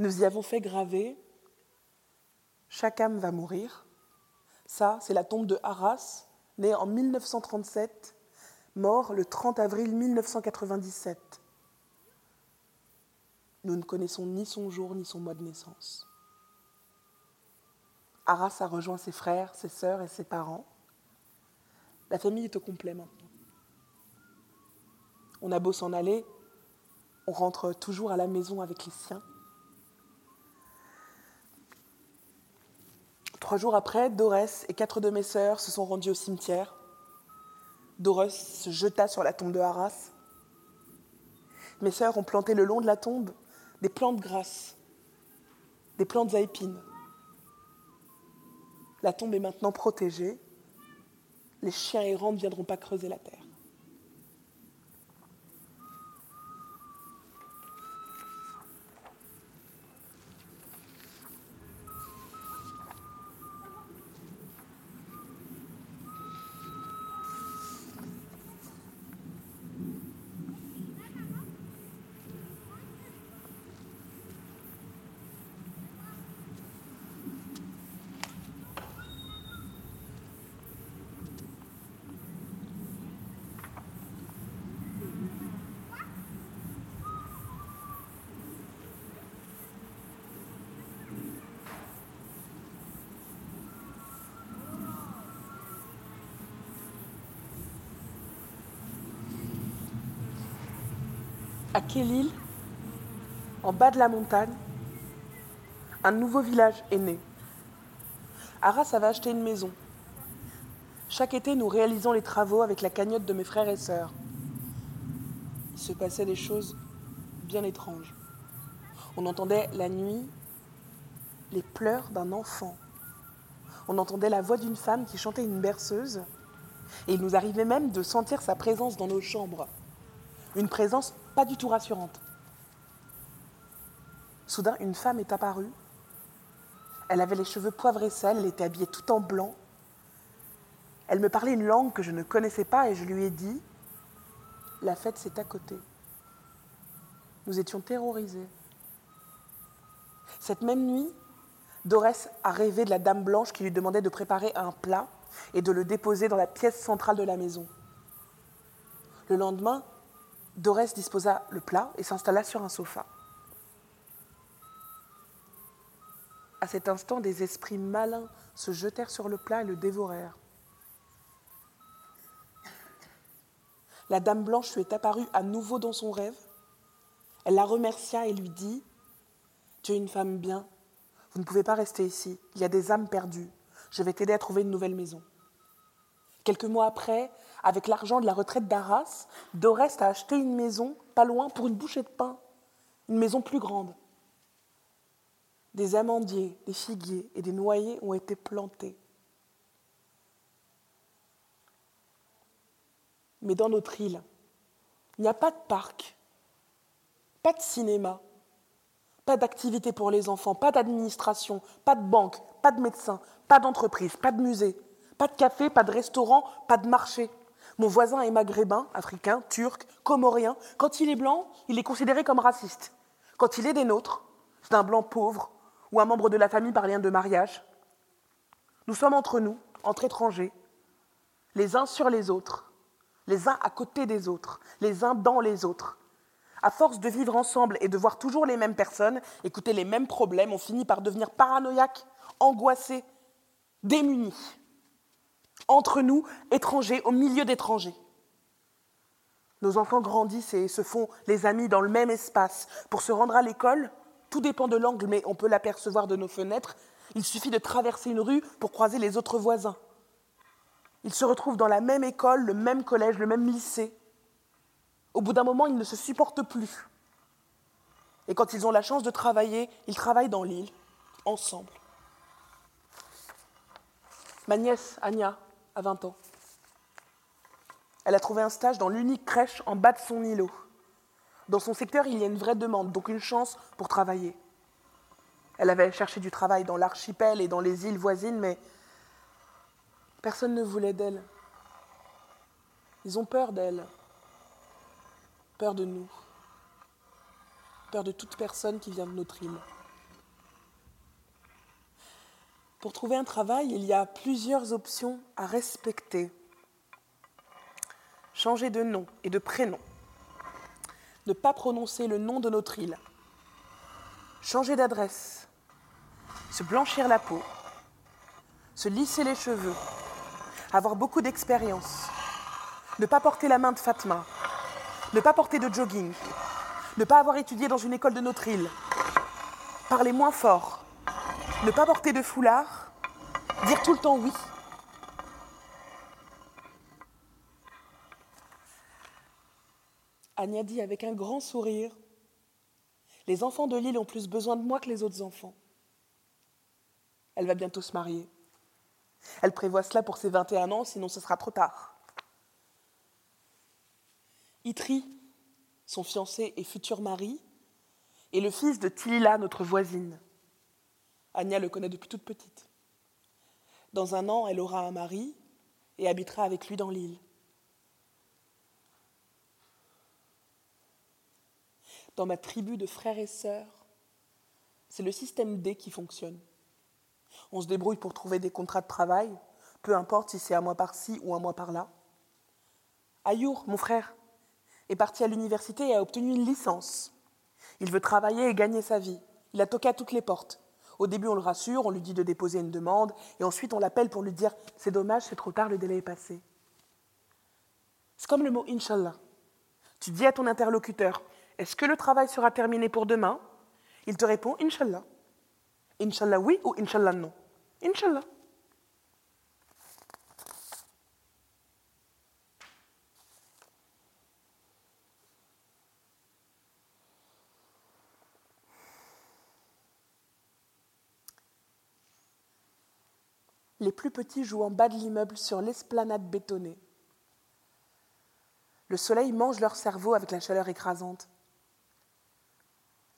Nous y avons fait graver Chaque âme va mourir. Ça, c'est la tombe de Arras, né en 1937, mort le 30 avril 1997. Nous ne connaissons ni son jour ni son mois de naissance. Arras a rejoint ses frères, ses sœurs et ses parents. La famille est au complet maintenant. On a beau s'en aller, on rentre toujours à la maison avec les siens. Trois jours après, Dorès et quatre de mes sœurs se sont rendues au cimetière. Dorès se jeta sur la tombe de Arras. Mes sœurs ont planté le long de la tombe des plantes grasses, des plantes à épines. La tombe est maintenant protégée. Les chiens errants ne viendront pas creuser la terre. À Kélil, en bas de la montagne, un nouveau village est né. Arras avait acheté une maison. Chaque été, nous réalisons les travaux avec la cagnotte de mes frères et sœurs. Il se passait des choses bien étranges. On entendait la nuit les pleurs d'un enfant. On entendait la voix d'une femme qui chantait une berceuse. Et il nous arrivait même de sentir sa présence dans nos chambres. Une présence pas du tout rassurante. Soudain, une femme est apparue. Elle avait les cheveux poivre et sel, elle était habillée tout en blanc. Elle me parlait une langue que je ne connaissais pas et je lui ai dit, la fête c'est à côté. Nous étions terrorisés. Cette même nuit, Dorès a rêvé de la dame blanche qui lui demandait de préparer un plat et de le déposer dans la pièce centrale de la maison. Le lendemain, Dorès disposa le plat et s'installa sur un sofa. À cet instant, des esprits malins se jetèrent sur le plat et le dévorèrent. La dame blanche lui est apparue à nouveau dans son rêve. Elle la remercia et lui dit Tu es une femme bien, vous ne pouvez pas rester ici, il y a des âmes perdues, je vais t'aider à trouver une nouvelle maison. Quelques mois après, avec l'argent de la retraite d'Arras, Dorest a acheté une maison pas loin pour une bouchée de pain, une maison plus grande. Des amandiers, des figuiers et des noyers ont été plantés. Mais dans notre île, il n'y a pas de parc, pas de cinéma, pas d'activité pour les enfants, pas d'administration, pas de banque, pas de médecin, pas d'entreprise, pas de musée, pas de café, pas de restaurant, pas de marché. Mon voisin est maghrébin, africain, turc, comorien. Quand il est blanc, il est considéré comme raciste. Quand il est des nôtres, c'est un blanc pauvre ou un membre de la famille par lien de mariage. Nous sommes entre nous, entre étrangers, les uns sur les autres, les uns à côté des autres, les uns dans les autres. À force de vivre ensemble et de voir toujours les mêmes personnes, écouter les mêmes problèmes, on finit par devenir paranoïaque, angoissé, démunis. Entre nous, étrangers, au milieu d'étrangers. Nos enfants grandissent et se font les amis dans le même espace. Pour se rendre à l'école, tout dépend de l'angle, mais on peut l'apercevoir de nos fenêtres. Il suffit de traverser une rue pour croiser les autres voisins. Ils se retrouvent dans la même école, le même collège, le même lycée. Au bout d'un moment, ils ne se supportent plus. Et quand ils ont la chance de travailler, ils travaillent dans l'île, ensemble. Ma nièce, Anya, a 20 ans. Elle a trouvé un stage dans l'unique crèche en bas de son îlot. Dans son secteur, il y a une vraie demande, donc une chance pour travailler. Elle avait cherché du travail dans l'archipel et dans les îles voisines, mais personne ne voulait d'elle. Ils ont peur d'elle, peur de nous, peur de toute personne qui vient de notre île. Pour trouver un travail, il y a plusieurs options à respecter. Changer de nom et de prénom. Ne pas prononcer le nom de notre île. Changer d'adresse. Se blanchir la peau. Se lisser les cheveux. Avoir beaucoup d'expérience. Ne pas porter la main de Fatma. Ne pas porter de jogging. Ne pas avoir étudié dans une école de notre île. Parler moins fort. Ne pas porter de foulard. Dire tout le temps oui. Anya dit avec un grand sourire Les enfants de l'île ont plus besoin de moi que les autres enfants. Elle va bientôt se marier. Elle prévoit cela pour ses 21 ans, sinon ce sera trop tard. Itri, son fiancé et futur mari, est le fils de Tilila, notre voisine. Anya le connaît depuis toute petite. Dans un an, elle aura un mari et habitera avec lui dans l'île. Dans ma tribu de frères et sœurs, c'est le système D qui fonctionne. On se débrouille pour trouver des contrats de travail, peu importe si c'est un mois par-ci ou un mois par-là. Ayour, mon frère, est parti à l'université et a obtenu une licence. Il veut travailler et gagner sa vie. Il a toqué à toutes les portes. Au début, on le rassure, on lui dit de déposer une demande, et ensuite on l'appelle pour lui dire C'est dommage, c'est trop tard, le délai est passé. C'est comme le mot Inshallah. Tu dis à ton interlocuteur Est-ce que le travail sera terminé pour demain? Il te répond Inshallah. Inshallah oui ou Inshallah non? Inshallah. Les plus petits jouent en bas de l'immeuble sur l'esplanade bétonnée. Le soleil mange leur cerveau avec la chaleur écrasante.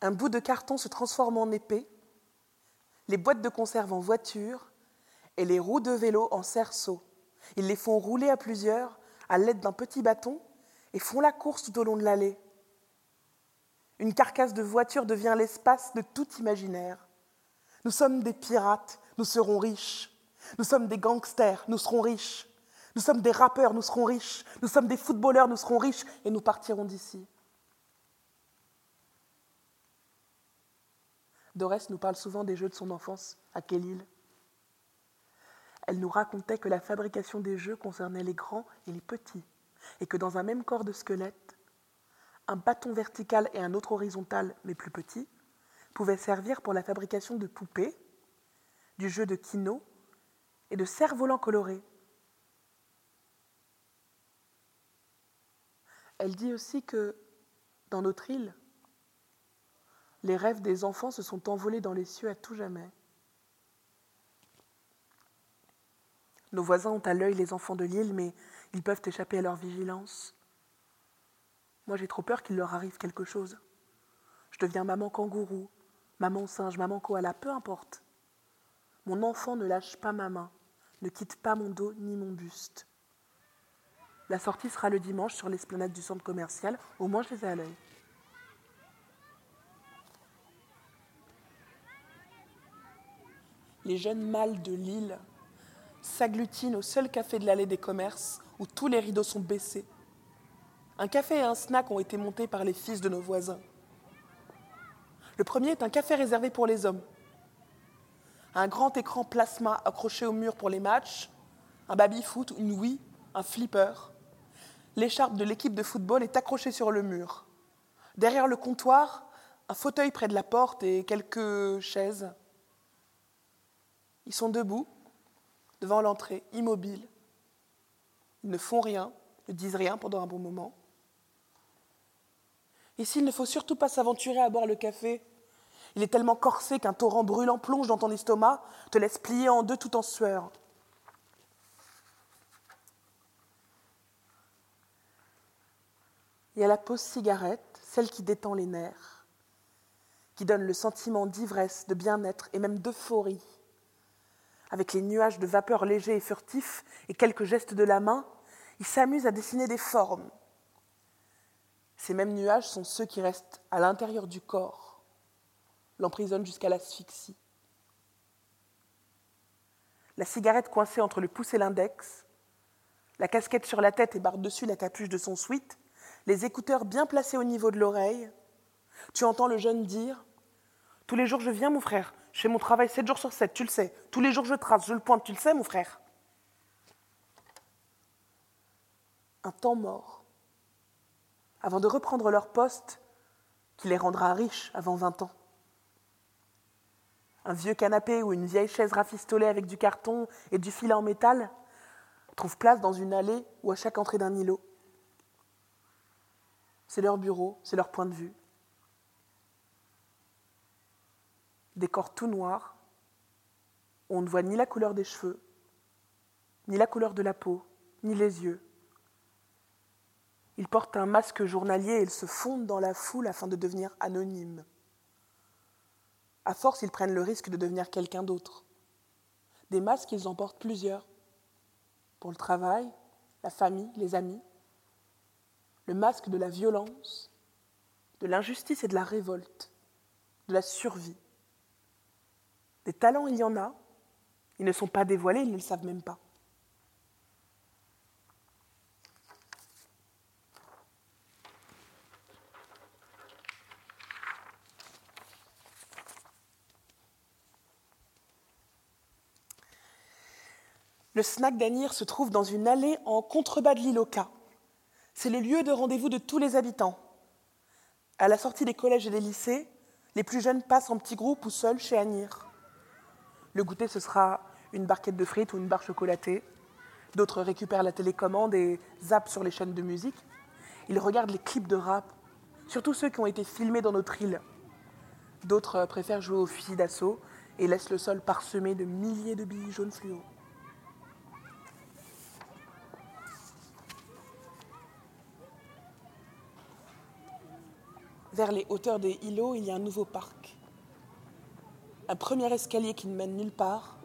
Un bout de carton se transforme en épée, les boîtes de conserve en voiture et les roues de vélo en cerceau. Ils les font rouler à plusieurs à l'aide d'un petit bâton et font la course tout au long de l'allée. Une carcasse de voiture devient l'espace de tout imaginaire. Nous sommes des pirates, nous serons riches. Nous sommes des gangsters, nous serons riches. Nous sommes des rappeurs, nous serons riches. Nous sommes des footballeurs, nous serons riches et nous partirons d'ici. Dorès nous parle souvent des jeux de son enfance à Kellil. Elle nous racontait que la fabrication des jeux concernait les grands et les petits, et que dans un même corps de squelette, un bâton vertical et un autre horizontal, mais plus petit, pouvaient servir pour la fabrication de poupées, du jeu de kino et de cerfs-volants colorés. Elle dit aussi que dans notre île, les rêves des enfants se sont envolés dans les cieux à tout jamais. Nos voisins ont à l'œil les enfants de l'île, mais ils peuvent échapper à leur vigilance. Moi, j'ai trop peur qu'il leur arrive quelque chose. Je deviens maman kangourou, maman singe, maman koala, peu importe. Mon enfant ne lâche pas ma main, ne quitte pas mon dos ni mon buste. La sortie sera le dimanche sur l'esplanade du centre commercial, au moins je les ai à l'œil. Les jeunes mâles de Lille s'agglutinent au seul café de l'allée des commerces où tous les rideaux sont baissés. Un café et un snack ont été montés par les fils de nos voisins. Le premier est un café réservé pour les hommes. Un grand écran plasma accroché au mur pour les matchs, un baby-foot, une Wii, un flipper. L'écharpe de l'équipe de football est accrochée sur le mur. Derrière le comptoir, un fauteuil près de la porte et quelques chaises. Ils sont debout, devant l'entrée, immobiles. Ils ne font rien, ne disent rien pendant un bon moment. Ici, il ne faut surtout pas s'aventurer à boire le café. Il est tellement corsé qu'un torrent brûlant plonge dans ton estomac, te laisse plier en deux tout en sueur. Il y a la pause cigarette, celle qui détend les nerfs, qui donne le sentiment d'ivresse, de bien-être et même d'euphorie. Avec les nuages de vapeur légers et furtifs et quelques gestes de la main, il s'amuse à dessiner des formes. Ces mêmes nuages sont ceux qui restent à l'intérieur du corps l'emprisonnent jusqu'à l'asphyxie. La cigarette coincée entre le pouce et l'index, la casquette sur la tête et par-dessus la capuche de son sweat, les écouteurs bien placés au niveau de l'oreille, tu entends le jeune dire Tous les jours je viens, mon frère. Je fais mon travail 7 jours sur 7, tu le sais. Tous les jours je trace, je le pointe, tu le sais, mon frère. Un temps mort. Avant de reprendre leur poste qui les rendra riches avant 20 ans. Un vieux canapé ou une vieille chaise rafistolée avec du carton et du fil en métal trouve place dans une allée ou à chaque entrée d'un îlot. C'est leur bureau, c'est leur point de vue. Décor tout noir, on ne voit ni la couleur des cheveux, ni la couleur de la peau, ni les yeux. Ils portent un masque journalier et ils se fondent dans la foule afin de devenir anonymes. À force, ils prennent le risque de devenir quelqu'un d'autre. Des masques, ils en portent plusieurs. Pour le travail, la famille, les amis. Le masque de la violence, de l'injustice et de la révolte, de la survie. Des talents, il y en a. Ils ne sont pas dévoilés, ils ne le savent même pas. Le snack d'Anir se trouve dans une allée en contrebas de l'île. C'est le lieu de rendez-vous de tous les habitants. À la sortie des collèges et des lycées, les plus jeunes passent en petits groupes ou seuls chez Anir. Le goûter, ce sera une barquette de frites ou une barre chocolatée. D'autres récupèrent la télécommande et zappent sur les chaînes de musique. Ils regardent les clips de rap, surtout ceux qui ont été filmés dans notre île. D'autres préfèrent jouer aux fusils d'assaut et laissent le sol parsemé de milliers de billes jaunes fluo. Vers les hauteurs des îlots, il y a un nouveau parc. Un premier escalier qui ne mène nulle part,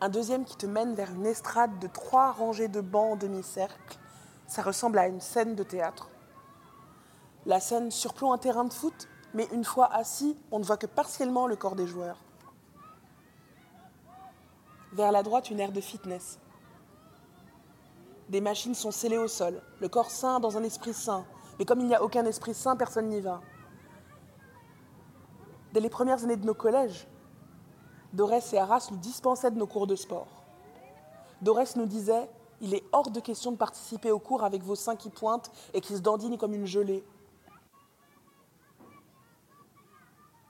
un deuxième qui te mène vers une estrade de trois rangées de bancs en demi-cercle. Ça ressemble à une scène de théâtre. La scène surplombe un terrain de foot, mais une fois assis, on ne voit que partiellement le corps des joueurs. Vers la droite, une aire de fitness. Des machines sont scellées au sol, le corps sain dans un esprit sain, mais comme il n'y a aucun esprit sain, personne n'y va. Dès les premières années de nos collèges, Dorès et Arras nous dispensaient de nos cours de sport. Dorès nous disait Il est hors de question de participer aux cours avec vos seins qui pointent et qui se dandinent comme une gelée.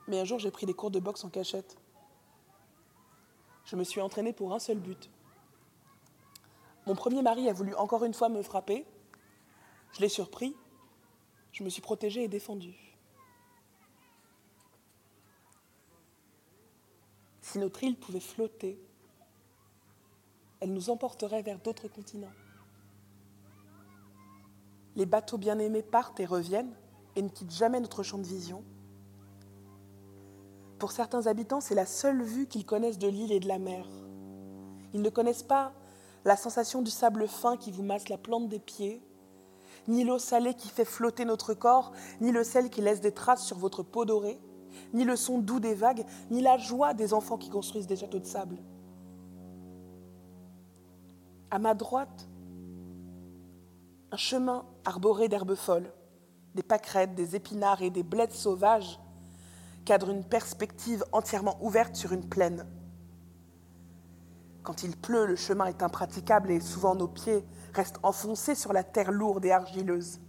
Mais un jour, j'ai pris des cours de boxe en cachette. Je me suis entraînée pour un seul but. Mon premier mari a voulu encore une fois me frapper. Je l'ai surpris. Je me suis protégée et défendue. Si notre île pouvait flotter, elle nous emporterait vers d'autres continents. Les bateaux bien-aimés partent et reviennent et ne quittent jamais notre champ de vision. Pour certains habitants, c'est la seule vue qu'ils connaissent de l'île et de la mer. Ils ne connaissent pas la sensation du sable fin qui vous masse la plante des pieds, ni l'eau salée qui fait flotter notre corps, ni le sel qui laisse des traces sur votre peau dorée, ni le son doux des vagues, ni la joie des enfants qui construisent des châteaux de sable. À ma droite, un chemin arboré d'herbes folles, des pâquerettes, des épinards et des bleds sauvages cadre une perspective entièrement ouverte sur une plaine. Quand il pleut, le chemin est impraticable et souvent nos pieds restent enfoncés sur la terre lourde et argileuse.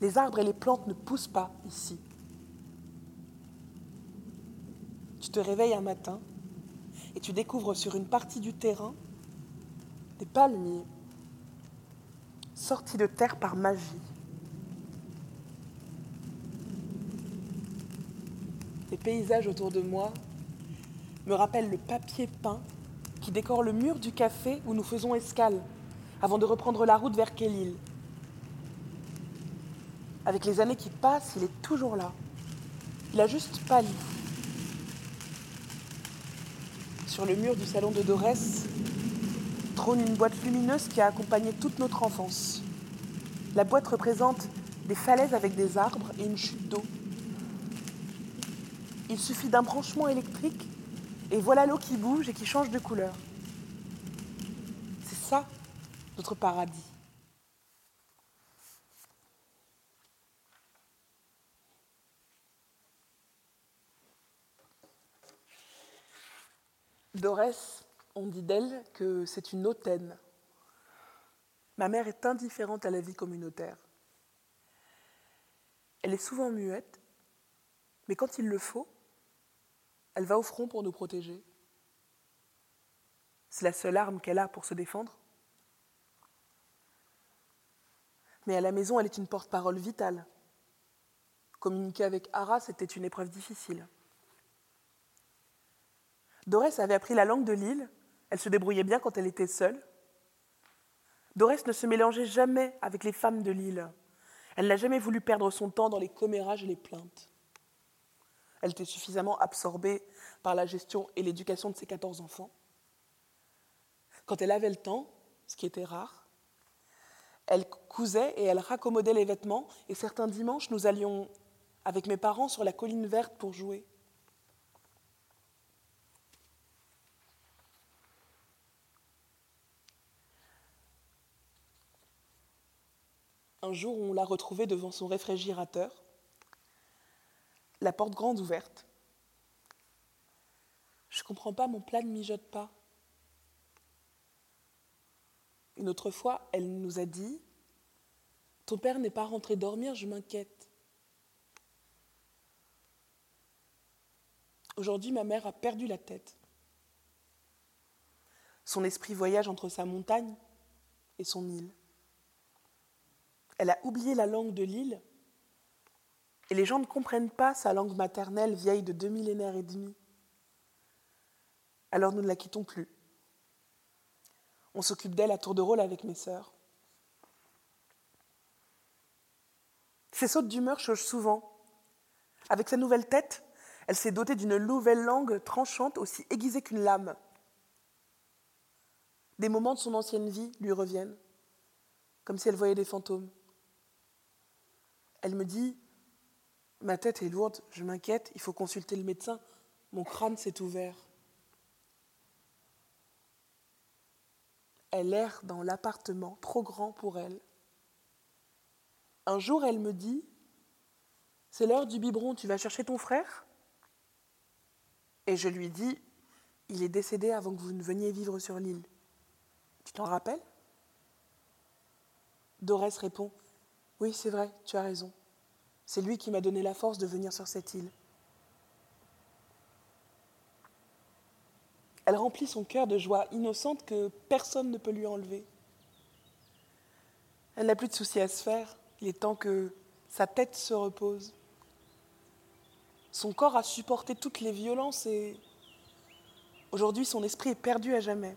Les arbres et les plantes ne poussent pas ici. Tu te réveilles un matin et tu découvres sur une partie du terrain des palmiers sortis de terre par magie. Les paysages autour de moi me rappellent le papier peint qui décore le mur du café où nous faisons escale avant de reprendre la route vers Kellil. Avec les années qui passent, il est toujours là. Il a juste pâli. Sur le mur du salon de Dorès trône une boîte lumineuse qui a accompagné toute notre enfance. La boîte représente des falaises avec des arbres et une chute d'eau. Il suffit d'un branchement électrique et voilà l'eau qui bouge et qui change de couleur. C'est ça, notre paradis. Dorès, on dit d'elle que c'est une hautaine. Ma mère est indifférente à la vie communautaire. Elle est souvent muette, mais quand il le faut, elle va au front pour nous protéger. C'est la seule arme qu'elle a pour se défendre. Mais à la maison, elle est une porte-parole vitale. Communiquer avec Ara, c'était une épreuve difficile. Dorès avait appris la langue de l'île, elle se débrouillait bien quand elle était seule. Dorès ne se mélangeait jamais avec les femmes de l'île. Elle n'a jamais voulu perdre son temps dans les commérages et les plaintes. Elle était suffisamment absorbée par la gestion et l'éducation de ses 14 enfants. Quand elle avait le temps, ce qui était rare, elle cousait et elle raccommodait les vêtements et certains dimanches, nous allions avec mes parents sur la colline verte pour jouer. Un jour, on l'a retrouvée devant son réfrigérateur, la porte grande ouverte. Je ne comprends pas, mon plat ne mijote pas. Une autre fois, elle nous a dit Ton père n'est pas rentré dormir, je m'inquiète. Aujourd'hui, ma mère a perdu la tête. Son esprit voyage entre sa montagne et son île. Elle a oublié la langue de l'île et les gens ne comprennent pas sa langue maternelle vieille de deux millénaires et demi. Alors nous ne la quittons plus. On s'occupe d'elle à tour de rôle avec mes sœurs. Ces sautes d'humeur changent souvent. Avec sa nouvelle tête, elle s'est dotée d'une nouvelle langue tranchante aussi aiguisée qu'une lame. Des moments de son ancienne vie lui reviennent, comme si elle voyait des fantômes. Elle me dit Ma tête est lourde, je m'inquiète, il faut consulter le médecin, mon crâne s'est ouvert. Elle erre dans l'appartement, trop grand pour elle. Un jour, elle me dit C'est l'heure du biberon, tu vas chercher ton frère? Et je lui dis Il est décédé avant que vous ne veniez vivre sur l'île. Tu t'en rappelles? Dorès répond oui, c'est vrai, tu as raison. C'est lui qui m'a donné la force de venir sur cette île. Elle remplit son cœur de joie innocente que personne ne peut lui enlever. Elle n'a plus de soucis à se faire. Il est temps que sa tête se repose. Son corps a supporté toutes les violences et aujourd'hui son esprit est perdu à jamais.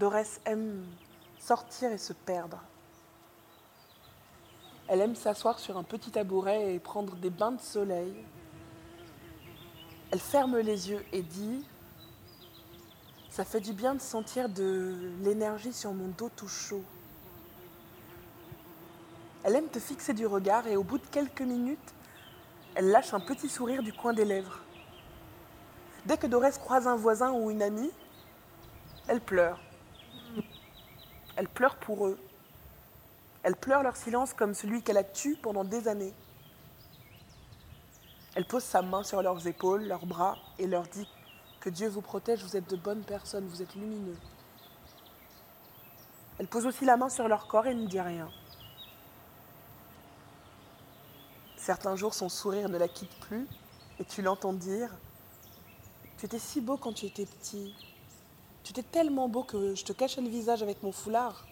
Dorès aime sortir et se perdre. Elle aime s'asseoir sur un petit tabouret et prendre des bains de soleil. Elle ferme les yeux et dit Ça fait du bien de sentir de l'énergie sur mon dos tout chaud. Elle aime te fixer du regard et au bout de quelques minutes, elle lâche un petit sourire du coin des lèvres. Dès que Dorès croise un voisin ou une amie, elle pleure. Elle pleure pour eux. Elle pleure leur silence comme celui qu'elle a tué pendant des années. Elle pose sa main sur leurs épaules, leurs bras, et leur dit que Dieu vous protège, vous êtes de bonnes personnes, vous êtes lumineux. Elle pose aussi la main sur leur corps et ne dit rien. Certains jours, son sourire ne la quitte plus, et tu l'entends dire Tu étais si beau quand tu étais petit. Tu étais tellement beau que je te cachais le visage avec mon foulard,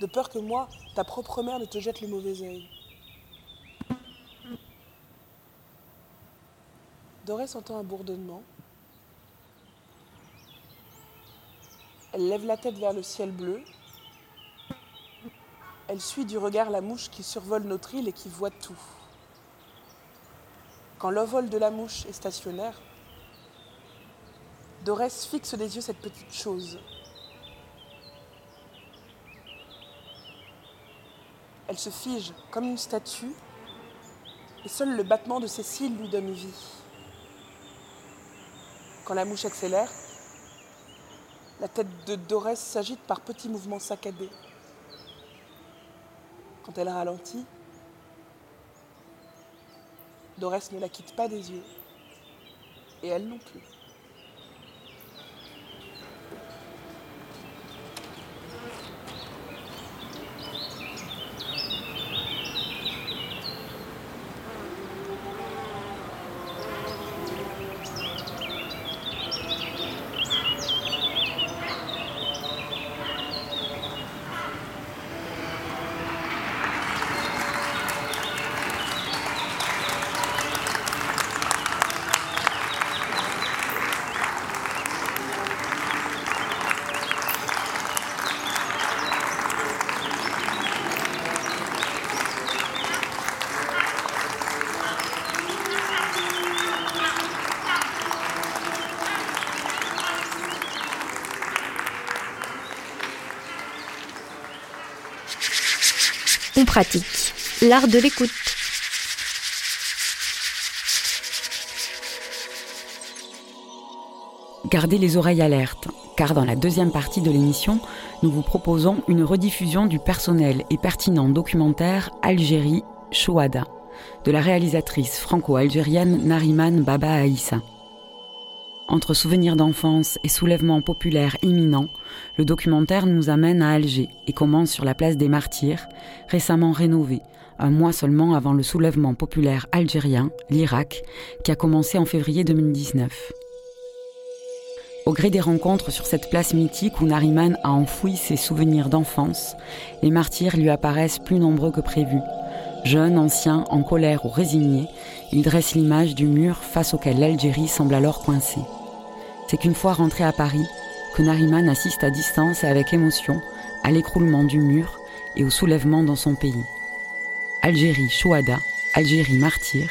de peur que moi, ta propre mère, ne te jette le mauvais œil. Dorès entend un bourdonnement. Elle lève la tête vers le ciel bleu. Elle suit du regard la mouche qui survole notre île et qui voit tout. Quand l'envol de la mouche est stationnaire, Dorès fixe des yeux cette petite chose. Elle se fige comme une statue et seul le battement de ses cils lui donne vie. Quand la mouche accélère, la tête de Dorès s'agite par petits mouvements saccadés. Quand elle ralentit, Dorès ne la quitte pas des yeux. Et elle non plus. Pratique l'art de l'écoute. Gardez les oreilles alertes, car dans la deuxième partie de l'émission, nous vous proposons une rediffusion du personnel et pertinent documentaire Algérie Chouada, de la réalisatrice franco-algérienne Nariman Baba Aïssa. Entre souvenirs d'enfance et soulèvement populaire imminent, le documentaire nous amène à Alger et commence sur la place des Martyrs, récemment rénovée, un mois seulement avant le soulèvement populaire algérien, l'Irak, qui a commencé en février 2019. Au gré des rencontres sur cette place mythique où Nariman a enfoui ses souvenirs d'enfance, les martyrs lui apparaissent plus nombreux que prévu. Jeunes, anciens, en colère ou résignés, ils dressent l'image du mur face auquel l'Algérie semble alors coincée. C'est qu'une fois rentré à Paris, que Nariman assiste à distance et avec émotion à l'écroulement du mur et au soulèvement dans son pays. Algérie Chouada, Algérie martyr,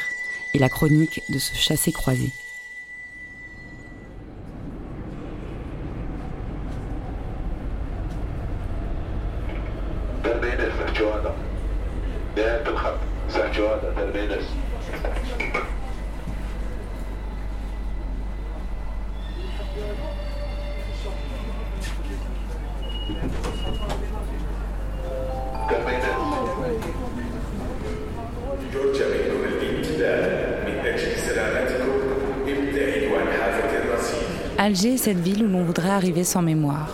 et la chronique de ce chassé-croisé. Mémoire.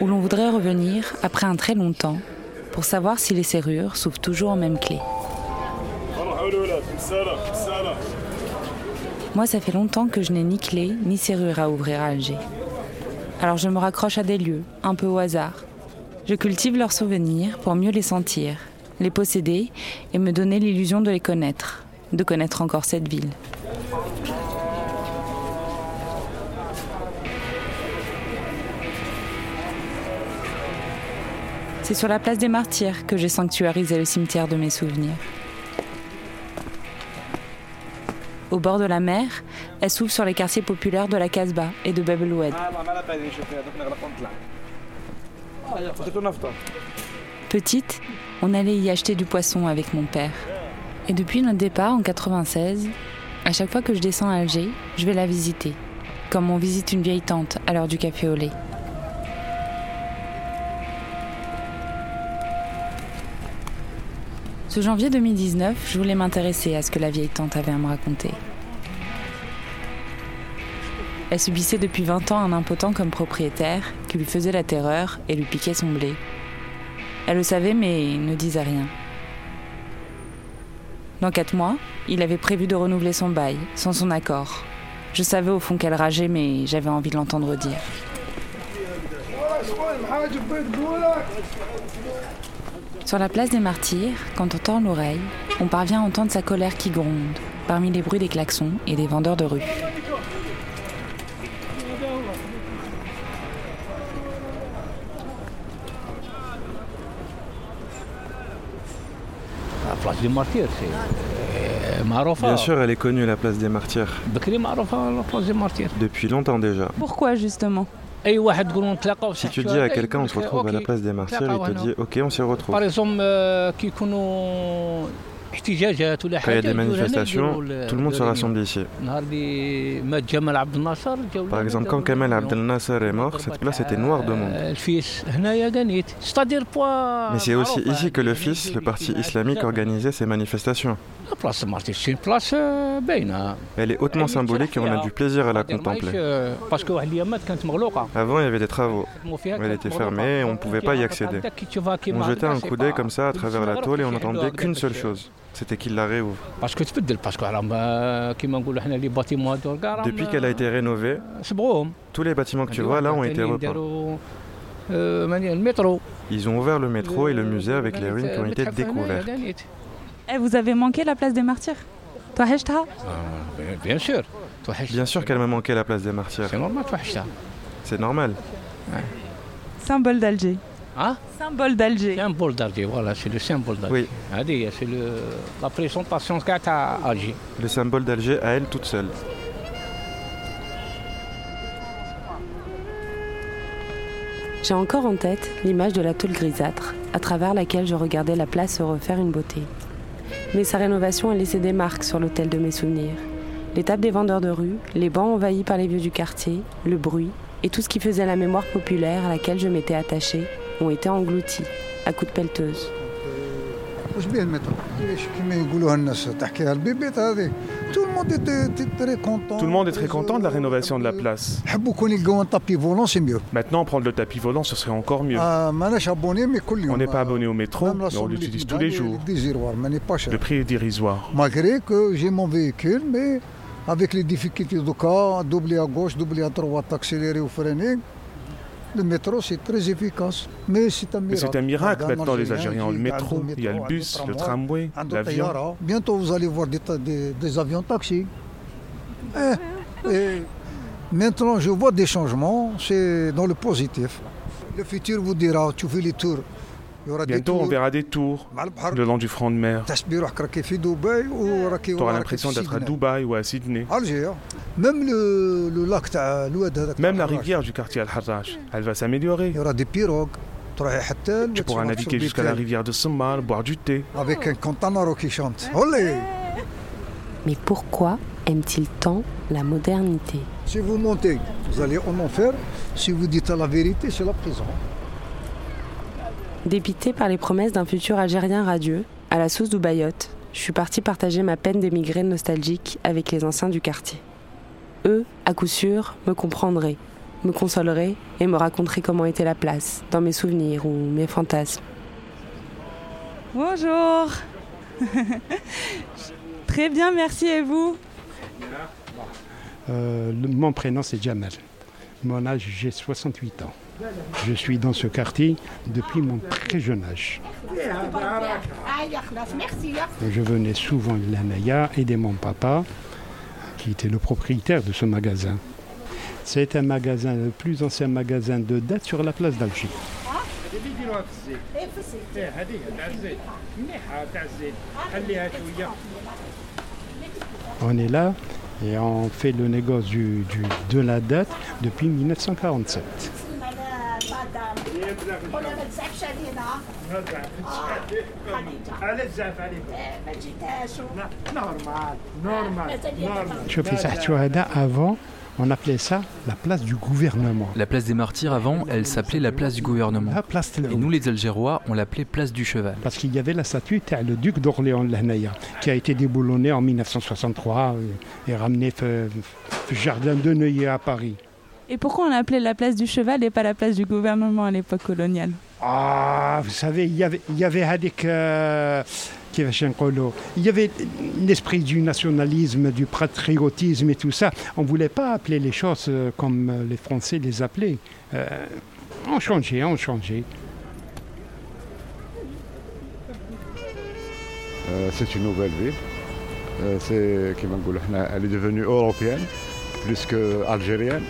Où l'on voudrait revenir après un très long temps pour savoir si les serrures s'ouvrent toujours aux mêmes clés. Moi, ça fait longtemps que je n'ai ni clé ni serrure à ouvrir à Alger. Alors je me raccroche à des lieux, un peu au hasard. Je cultive leurs souvenirs pour mieux les sentir, les posséder et me donner l'illusion de les connaître, de connaître encore cette ville. C'est sur la place des martyrs que j'ai sanctuarisé le cimetière de mes souvenirs. Au bord de la mer, elle s'ouvre sur les quartiers populaires de la Casbah et de Bab el-Oued. Petite, on allait y acheter du poisson avec mon père. Et depuis notre départ en 96, à chaque fois que je descends à Alger, je vais la visiter, comme on visite une vieille tante à l'heure du café au lait. Ce janvier 2019, je voulais m'intéresser à ce que la vieille tante avait à me raconter. Elle subissait depuis 20 ans un impotent comme propriétaire qui lui faisait la terreur et lui piquait son blé. Elle le savait mais ne disait rien. Dans quatre mois, il avait prévu de renouveler son bail, sans son accord. Je savais au fond qu'elle rageait, mais j'avais envie de l'entendre dire. Sur la place des martyrs, quand on tend l'oreille, on parvient à entendre sa colère qui gronde, parmi les bruits des klaxons et des vendeurs de rue. La place des martyrs, c'est. Euh, Bien sûr, elle est connue, la place des martyrs. Depuis longtemps déjà. Pourquoi justement? Si tu dis à quelqu'un on se retrouve à la place des martyrs, il te dit ok on s'y retrouve. Quand il y a des manifestations, tout le monde se rassemble ici. Par exemple, quand Kamal Abdel Nasser est mort, cette place était noire de monde. Mais c'est aussi ici que le fils, le parti islamique, organisait ses manifestations. Elle est hautement symbolique et on a du plaisir à la contempler. Avant, il y avait des travaux. Elle était fermée et on ne pouvait pas y accéder. On jetait un coup d'œil comme ça à travers la tôle et on n'entendait qu'une seule chose c'était qu'il la réouvre. Parce que tu peux dire, parce que bah, les bâtiments Depuis bah, qu'elle a été rénovée, tous les bâtiments que tu vois là ont été repeints. Euh, Ils ont ouvert le métro et le euh, musée avec les ruines qui ont été découvertes. Eh, vous avez manqué la place des martyrs ah, Bien sûr. Bien sûr qu'elle m'a manqué la place des martyrs. C'est normal. C'est normal. Symbole d'Alger. Hein? Symbole d'Alger. Symbole d'Alger, voilà, c'est le symbole d'Alger. Oui. C'est la présentation qu'a à Alger. Le symbole d'Alger à elle toute seule. J'ai encore en tête l'image de la tôle grisâtre, à travers laquelle je regardais la place se refaire une beauté. Mais sa rénovation a laissé des marques sur l'hôtel de mes souvenirs. Les tables des vendeurs de rue, les bancs envahis par les vieux du quartier, le bruit et tout ce qui faisait la mémoire populaire à laquelle je m'étais attachée ont été engloutis à coups de pelleteuse. Tout le monde est très content de la rénovation de la place. Maintenant, prendre le tapis volant, ce serait encore mieux. On n'est pas abonné au métro, on l'utilise tous les jours. Le prix est dérisoire. Malgré que j'ai mon véhicule, mais avec les difficultés du cas, doubler à gauche, doubler à droite, accélérer ou freiner, le métro c'est très efficace. Mais c'est un miracle. c'est un miracle maintenant, les Algériens ont le métro, il y a le bus, le tramway, l'avion. Bientôt vous allez voir des, ta- des- des avions taxis. Eh, et maintenant je vois des changements, c'est dans le positif. Le futur vous dira, tu fais les tours. Bientôt, on verra des tours le long du front de mer. Tu auras l'impression d'être à Dubaï ou à Sydney. Même, le, Même la rivière du quartier Al-Harraj, elle va s'améliorer. Il y aura des pirogues. Tu pourras naviguer jusqu'à la rivière de Somal, boire du thé. Avec un cantanaro qui chante. Mais pourquoi aime-t-il tant la modernité? Si vous montez, vous allez en enfer. Si vous dites la vérité, c'est la prison. Dépité par les promesses d'un futur algérien radieux, à la sauce d'Oubayotte, je suis partie partager ma peine d'émigrer nostalgique avec les anciens du quartier. Eux, à coup sûr, me comprendraient, me consoleraient et me raconteraient comment était la place, dans mes souvenirs ou mes fantasmes. Bonjour. (laughs) Très bien, merci et vous? Euh, le- mon prénom c'est Jamal. Mon âge, j'ai 68 ans. Je suis dans ce quartier depuis mon très jeune âge. Je venais souvent de l'Anaya aider mon papa, qui était le propriétaire de ce magasin. C'est un magasin, le plus ancien magasin de date sur la place d'Alger. On est là et on fait le négoce du- de la date depuis 1947 شوفي ساحة شهداء avant on appelait ça la place du gouvernement. La place des martyrs avant, elle s'appelait la place du gouvernement. La place de- Et nous les Algérois, on l'appelait place du cheval. Parce qu'il y avait la statue تاع le duc d'Orléans l'Hnaya, qui a été déboulonnée en 1963 et, et ramenée في في le jardin de Neuilly à Paris. Et pourquoi on appelait la place du cheval et pas la place du gouvernement à l'époque coloniale Ah, vous savez, il y avait, il y avait euh, il y avait l'esprit du nationalisme, du patriotisme et tout ça. On ne voulait pas appeler les choses euh, comme euh, les Français les appelaient. On changeait, on changeait. C'est une nouvelle ville. Euh, c'est, elle est devenue européenne plus qu'algérienne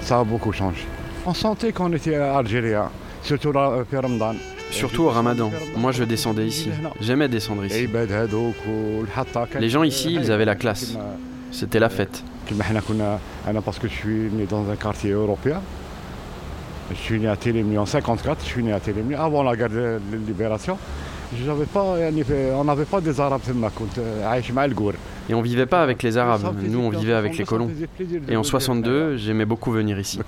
ça a beaucoup changé. On sentait qu'on était algérien, hein. surtout là, euh, Ramadan. Surtout au ramadan. Moi, je descendais ici. J'aimais descendre ici. Les gens ici, ils avaient la classe. C'était la fête. Parce que je suis né dans un quartier européen. Je suis né à Télémy en 54. Je suis né à Télémy avant la guerre de libération. Pas, on n'avait pas des Arabes et on vivait pas avec les Arabes, nous on vivait avec les colons. Et en 62, j'aimais beaucoup venir ici.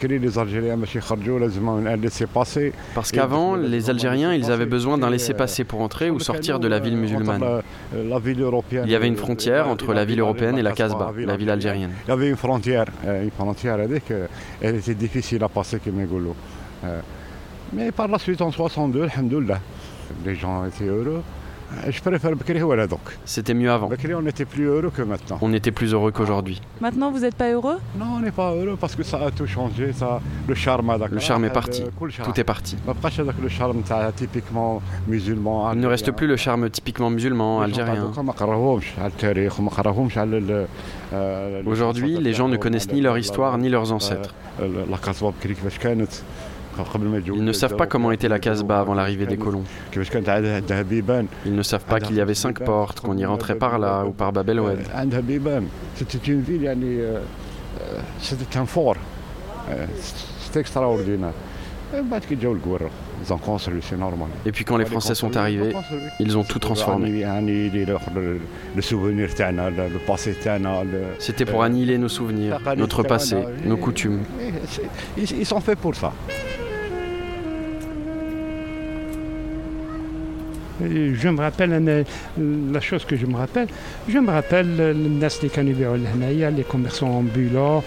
Parce qu'avant, les Algériens, ils avaient besoin d'un laissez-passer pour entrer ou sortir de la ville musulmane. Il y avait une frontière entre la ville européenne et la Casbah, la ville algérienne. Il y avait une frontière, une frontière, elle était difficile à passer, Mais par la suite, en 62, alhamdoulilah, les gens étaient heureux. Je préfère Bekri ou C'était mieux avant. Bekri, on était plus heureux que maintenant. On était plus heureux qu'aujourd'hui. Maintenant, vous n'êtes pas heureux? Non, on n'est pas heureux parce que ça a tout changé. Ça, le charme a Le charme est parti. Tout est parti. Le charme typiquement musulman. Il ne reste plus le charme typiquement musulman algérien. Aujourd'hui, les gens ne connaissent ni leur histoire ni leurs ancêtres. Ils ne savent pas comment était la Casbah avant l'arrivée des colons. Ils ne savent pas qu'il y avait cinq portes, qu'on y rentrait par là ou par Bab el C'était une ville, c'était un fort. C'était extraordinaire. Normal. Et puis quand les Français sont arrivés, ils ont tout transformé. C'était pour annihiler nos souvenirs, notre passé, nos coutumes. Ils sont faits pour ça. Je me rappelle la chose que je me rappelle. Je me rappelle les commerçants ambulants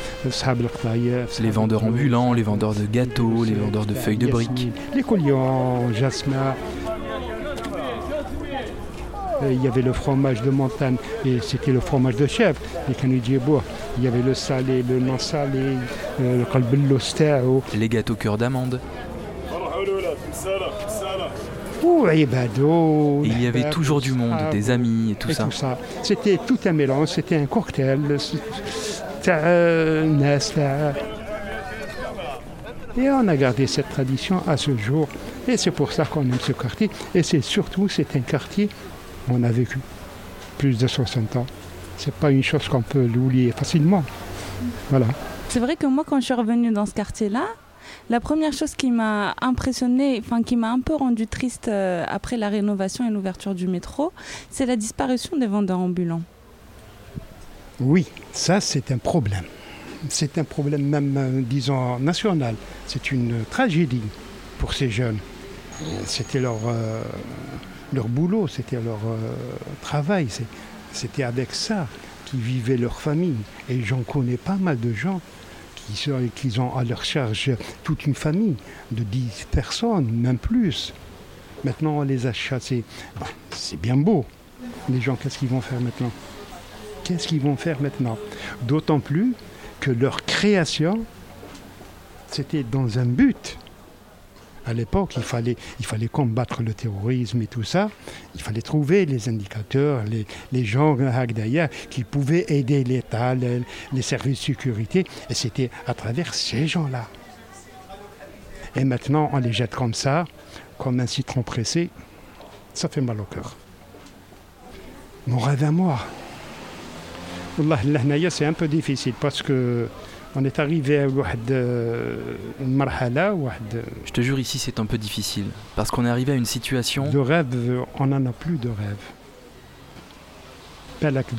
les vendeurs ambulants les vendeurs de gâteaux les vendeurs de feuilles de briques. Les colliers en jasmin il y avait le fromage de montagne et c'était le fromage de chèvre, les canidierbois. Il y avait le salé, le non salé, le colbello Les gâteaux cœur d'amande. Et il y avait toujours du monde, des amis et tout ça. C'était tout un mélange, c'était un cocktail. Et on a gardé cette tradition à ce jour. Et c'est pour ça qu'on aime ce quartier. Et c'est surtout, c'est un quartier où on a vécu plus de 60 ans. C'est pas une chose qu'on peut l'oublier facilement. Voilà. C'est vrai que moi, quand je suis revenue dans ce quartier-là, la première chose qui m'a impressionné, enfin qui m'a un peu rendu triste euh, après la rénovation et l'ouverture du métro, c'est la disparition des vendeurs ambulants. Oui, ça c'est un problème. C'est un problème même, euh, disons, national. C'est une tragédie pour ces jeunes. C'était leur, euh, leur boulot, c'était leur travail. C'était avec ça qu'ils vivaient leur famille. Et j'en connais pas mal de gens qu'ils ont à leur charge toute une famille de 10 personnes, même plus. Maintenant, on les a chassés. c'est bien beau. Les gens, qu'est-ce qu'ils vont faire maintenant? Qu'est-ce qu'ils vont faire maintenant? D'autant plus que leur création, c'était dans un but à l'époque, il fallait, fallait combattre le terrorisme et tout ça. Il fallait trouver les indicateurs, les, les gens qui pouvaient aider l'État, les, services de sécurité. Et c'était à travers ces gens-là. Et maintenant, on les jette comme ça, comme un citron pressé. Ça fait mal au cœur. Mon rêve à moi. c'est un peu difficile parce que on est arrivé à une Je te jure, ici c'est un peu difficile. Parce qu'on est arrivé à une situation. De rêve, on n'en a plus de rêve.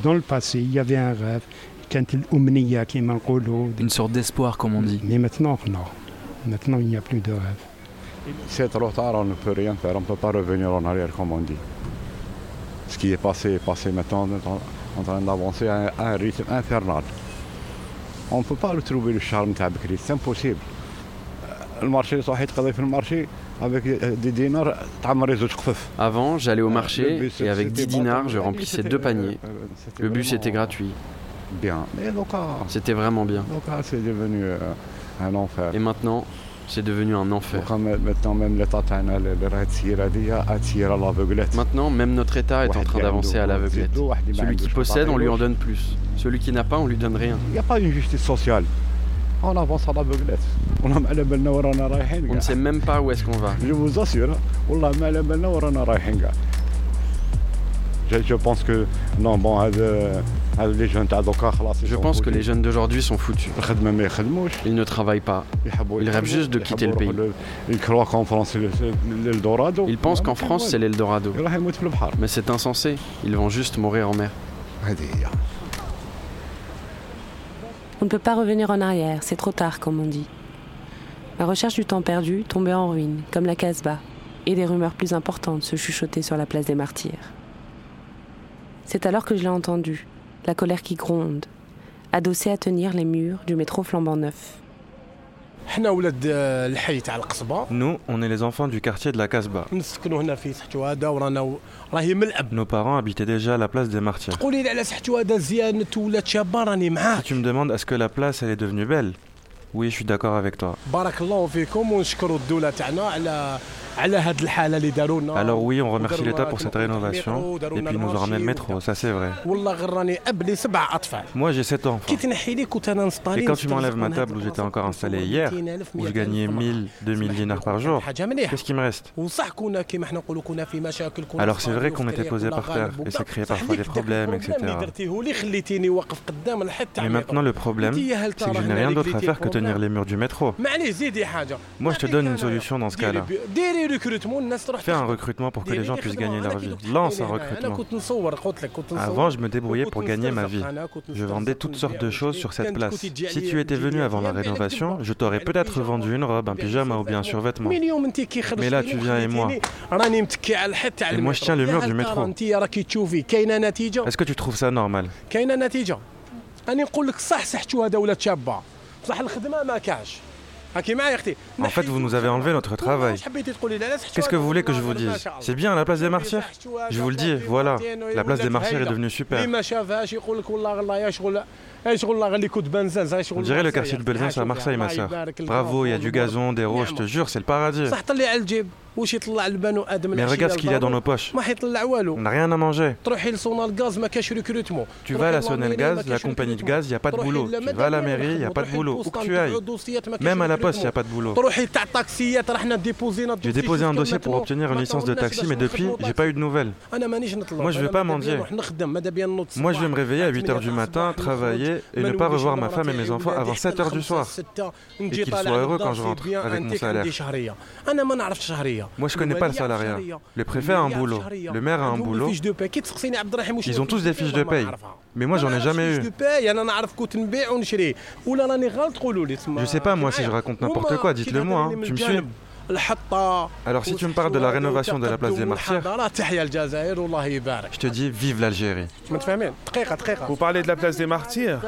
Dans le passé, il y avait un rêve. Une sorte d'espoir, comme on dit. Mais maintenant, non. Maintenant, il n'y a plus de rêve. C'est trop tard, on ne peut rien faire. On ne peut pas revenir en arrière, comme on dit. Ce qui est passé est passé. Maintenant, on est en train d'avancer à un rythme infernal. On ne peut pas retrouver le charme de c'est impossible. Le marché, le marché avec des dinars, Avant, j'allais au marché et avec 10 dinars, je remplissais deux paniers. Le bus était gratuit. Bien. C'était vraiment bien. c'est devenu un enfer. Et maintenant, c'est devenu un enfer. Maintenant, même notre État est en train d'avancer à l'aveuglette. Celui qui possède, on lui en donne plus. Celui qui n'a pas, on lui donne rien. Il n'y a pas une justice sociale. On avance à l'aveuglette. On ne sait même pas où est-ce qu'on va. Je vous assure, je, pense que non, bon, euh, euh, les jeunes d'aujourd'hui sont foutus. Ils ne travaillent pas. Ils rêvent juste de quitter le pays. Ils croient qu'en France c'est l'Eldorado. Ils pensent qu'en France c'est l'Eldorado. Mais c'est insensé. Ils vont juste mourir en mer. On ne peut pas revenir en arrière, c'est trop tard comme on dit. La recherche du temps perdu tombait en ruine, comme la Casbah, et des rumeurs plus importantes se chuchotaient sur la place des martyrs. C'est alors que je l'ai entendu, la colère qui gronde, adossée à tenir les murs du métro flambant neuf. Nous, on est les enfants du quartier de la Casbah. Nos parents habitaient déjà à la place des martyrs. Tu me demandes est-ce que la place elle est devenue belle, oui, je suis d'accord avec toi. Alors oui, on remercie l'État pour cette rénovation. et puis ils nous ont ramené le métro, ça c'est vrai. Moi j'ai 7 enfants. Et quand tu m'enlèves ma table où j'étais encore installé hier, où je gagnais 1000, 2000 dinars par jour, qu'est-ce qui me reste? Alors c'est vrai qu'on était posé par terre et ça créait parfois des problèmes, etc. Mais maintenant le problème, c'est que je n'ai rien d'autre à faire que tenir les murs du métro. Moi je te donne une solution dans ce cas-là. ديري ريكروتمون الناس تروح Fais un recrutement pour que les gens puissent gagner leur vie. Lance un انا recrutement. كنت نصور قلت لك كنت نصور Avant, je me débrouillais pour gagner ma vie. Je vendais toutes sortes de choses sur cette place. Si tu étais venu avant la rénovation, je t'aurais peut-être vendu une robe, un pyjama ou bien un survêtement. من يوم انت كي خرجتي Mais là, tu viens et moi. وخليتيني راني متكي على الحد تاع Et moi, je المترو. tiens le يا mur هل du ترى métro. انت راكي تشوفي كاينه نتيجه Est-ce que tu trouves ça normal كاينه نتيجه راني نقول لك صح صحتو هذا ولات شابه بصح الخدمه ما كاش هاكي معايا اختي En fait, vous nous avez enlevé notre travail. Qu'est-ce que vous voulez que je vous dise? C'est bien la place des martyrs. Je vous le dis, voilà. La place des martyrs est devenue super. On dirait le quartier de Belzin, c'est à Marseille, ma soeur. Bravo, il y a du gazon, des roches, je te jure, c'est le paradis. Mais regarde ce qu'il y a dans nos poches. On n'a rien à manger. Tu vas à la Sonel Gaz, la compagnie de gaz, il n'y a pas de boulot. Tu vas à la mairie, il n'y a pas de boulot. Où que tu ailles. Même à la poste, il n'y a pas de boulot. J'ai déposé un dossier pour obtenir une licence de taxi, mais depuis, j'ai pas eu de nouvelles. Moi, je ne veux pas mendier. Moi, je vais me réveiller à 8h du matin, travailler et ne pas revoir ma femme et mes enfants avant 7 heures du soir. Et qu'ils soient heureux quand je rentre avec mon salaire. Moi, je ne connais pas le salariat. Le préfet a un boulot, le maire a un boulot. Ils ont tous des fiches de paye. Mais moi, j'en ai jamais eu. Je ne sais pas, moi, si je raconte n'importe quoi, dites-le moi. Hein. Tu me suis alors si tu me parles de la rénovation de la place des Martyrs, je te dis vive l'Algérie. Vous parlez de la place des Martyrs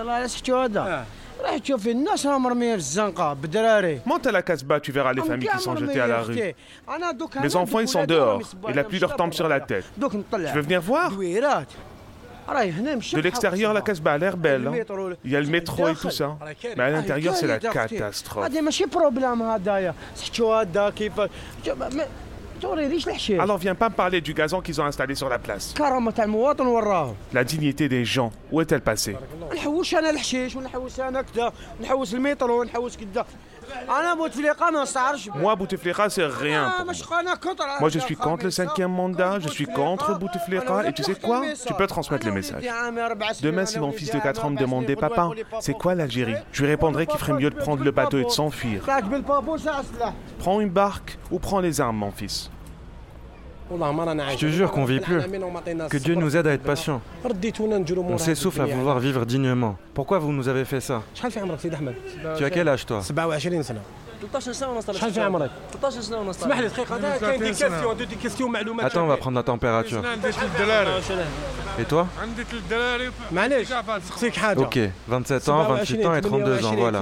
Monte à la Casbah, tu verras les familles qui sont jetées à la rue. Mes enfants, ils sont dehors. Et la pluie leur tombe sur la tête. Je veux venir voir de l'extérieur, la Casbah a l'air belle. Hein. Il y a le métro et tout ça. Hein. Mais à l'intérieur, c'est la catastrophe. Alors viens pas me parler du gazon qu'ils ont installé sur la place. La dignité des gens, où est-elle passée? Moi, Bouteflika, c'est rien. Moi. je suis contre le cinquième mandat, je suis contre Bouteflika, et tu sais quoi Tu peux transmettre le message. Demain, si mon fils de 4 ans me demandait, papa, c'est quoi l'Algérie? Je lui répondrais qu'il ferait mieux de prendre le bateau et de s'enfuir. Prends une barque ou prends les armes, mon fils. Je te jure qu'on vit plus. Que Dieu nous aide à être patients. On s'essouffle à vouloir vivre dignement. Pourquoi vous nous avez fait ça Tu as quel âge toi Attends, on va prendre la température. Et toi Ok, 27 ans, 28 ans et 32 ans, voilà.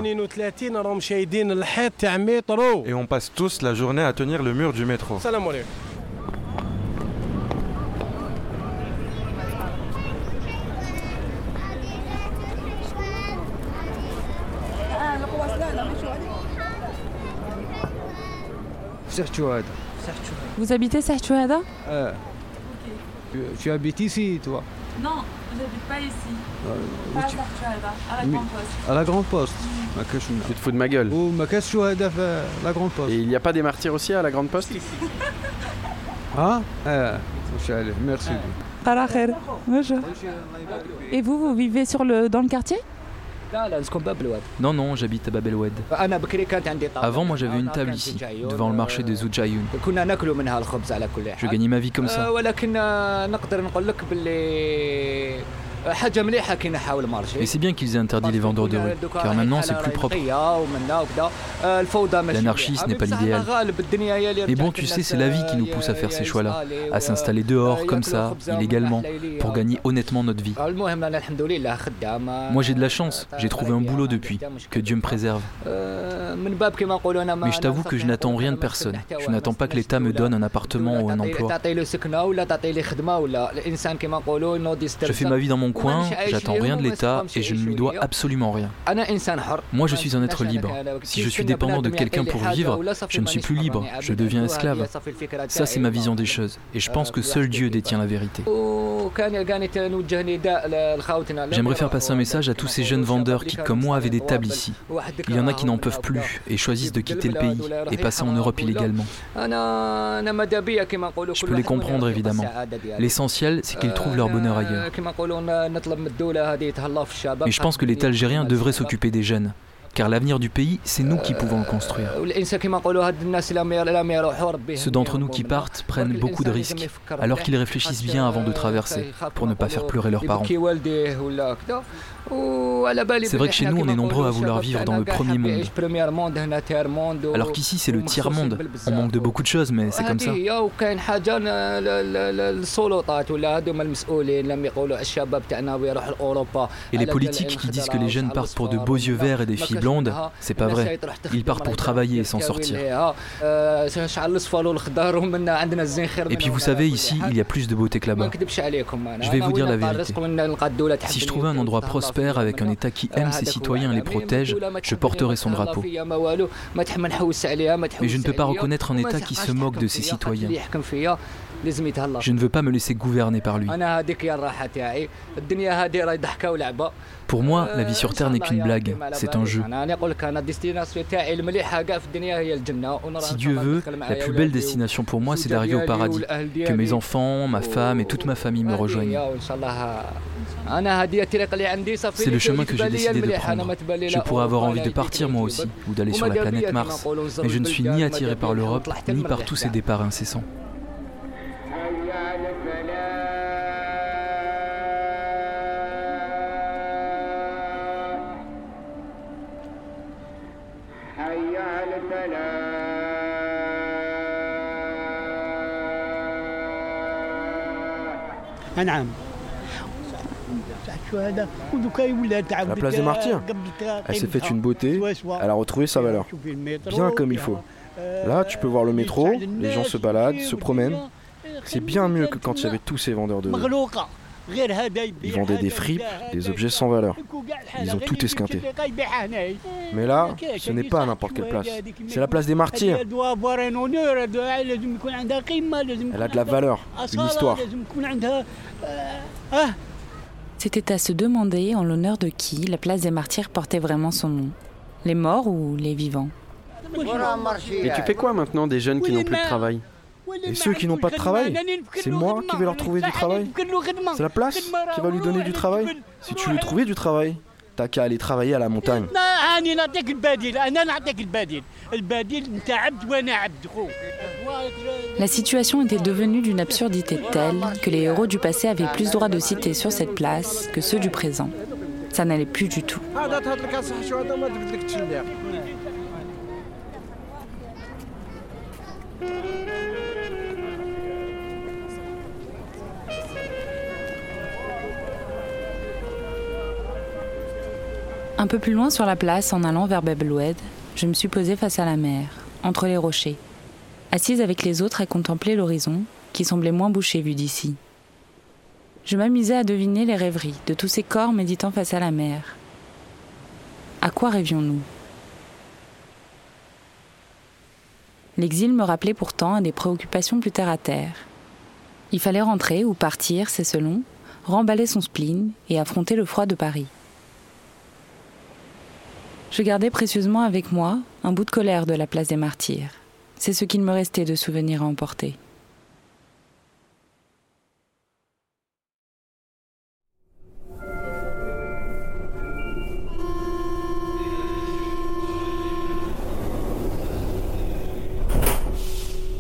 Et on passe tous la journée à tenir le mur du métro. Sertuada. Vous habitez Sertuada? Euh. Tu, habites ici, toi? Non, je n'habite pas ici. Euh, pas à à la Grande Poste. À la Grande Poste. Tu te fous de ma gueule. La Grande Poste. Et il n'y a pas des martyrs aussi à la Grande Poste? Ah? Euh, Merci. Et vous, vous vivez sur le, dans le quartier? Non, non, j'habite à Bab. Avant, moi j'avais une table ici, devant le marché des Oujayoun. Je gagnais ma vie comme ça. Et c'est bien qu'ils aient interdit les vendeurs de rue, car maintenant c'est plus propre. L'anarchie, ce n'est pas l'idéal. Mais bon, tu sais, c'est la vie qui nous pousse à faire ces choix-là, à s'installer dehors, comme ça, illégalement, pour gagner honnêtement notre vie. Moi j'ai de la chance, j'ai trouvé un boulot depuis, que Dieu me préserve. Mais je t'avoue que je n'attends rien de personne. Je n'attends pas que l'État me donne un appartement ou un emploi. Je fais ma vie dans mon coin, j'attends rien de l'État et je ne lui dois absolument rien. Moi je suis un être libre. Si je suis dépendant de quelqu'un pour vivre, je ne suis plus libre, je deviens esclave. Ça c'est ma vision des choses et je pense que seul Dieu détient la vérité. J'aimerais faire passer un message à tous ces jeunes vendeurs qui, comme moi, avaient des tables ici. Il y en a qui n'en peuvent plus et choisissent de quitter le pays et passer en Europe illégalement. Je peux les comprendre évidemment. L'essentiel, c'est qu'ils trouvent leur bonheur ailleurs. Mais je pense que l'État algérien devrait s'occuper des jeunes. Car l'avenir du pays, c'est nous qui pouvons le construire. Ceux d'entre nous qui partent prennent beaucoup de risques, alors qu'ils réfléchissent bien avant de traverser, pour ne pas faire pleurer leurs parents. C'est vrai que chez nous, on est nombreux à vouloir vivre dans le premier monde. Alors qu'ici, c'est le tiers-monde. On manque de beaucoup de choses, mais c'est comme ça. Et les politiques qui disent que les jeunes partent pour de beaux yeux verts et des filles blondes, c'est pas vrai. Ils partent pour travailler et s'en sortir. Et puis vous savez, ici, il y a plus de beauté que là-bas. Je vais vous dire la vérité. Si je trouvais un endroit prospère avec un État qui aime ses citoyens et les protège, je porterai son drapeau. Mais je ne peux pas reconnaître un État qui se moque de ses citoyens. Je ne veux pas me laisser gouverner par lui. Pour moi, la vie sur Terre n'est qu'une blague, c'est un jeu. Si Dieu veut, la plus belle destination pour moi, c'est d'arriver au paradis, que mes enfants, ma femme et toute ma famille me rejoignent. C'est le chemin que j'ai décidé de prendre. Je pourrais avoir envie de partir moi aussi, ou d'aller sur la planète Mars, mais je ne suis ni attiré par l'Europe, ni par tous ces départs incessants. La place des martyrs, elle s'est faite une beauté, elle a retrouvé sa valeur. Bien comme il faut. Là, tu peux voir le métro, les gens se baladent, se promènent. C'est bien mieux que quand il y avait tous ces vendeurs de. Ils vendaient des fripes, des objets sans valeur. Ils ont tout esquinté. Mais là, ce n'est pas n'importe quelle place. C'est la place des martyrs. Elle a de la valeur, une histoire. C'était à se demander en l'honneur de qui la place des martyrs portait vraiment son nom. Les morts ou les vivants? Et tu fais quoi maintenant des jeunes qui n'ont plus de travail? Et ceux qui n'ont pas de travail, c'est moi qui vais leur trouver du travail. C'est la place qui va lui donner du travail. Si tu veux trouver du travail, t'as qu'à aller travailler à la montagne. La situation était devenue d'une absurdité telle que les héros du passé avaient plus droit de citer sur cette place que ceux du présent. Ça n'allait plus du tout. Un peu plus loin sur la place, en allant vers Bebeloued, je me suis posée face à la mer, entre les rochers, assise avec les autres à contempler l'horizon, qui semblait moins bouché vu d'ici. Je m'amusais à deviner les rêveries de tous ces corps méditant face à la mer. À quoi rêvions-nous? L'exil me rappelait pourtant à des préoccupations plus terre à terre. Il fallait rentrer ou partir, c'est selon, remballer son spleen et affronter le froid de Paris. Je gardais précieusement avec moi un bout de colère de la place des martyrs. C'est ce qu'il me restait de souvenirs à emporter.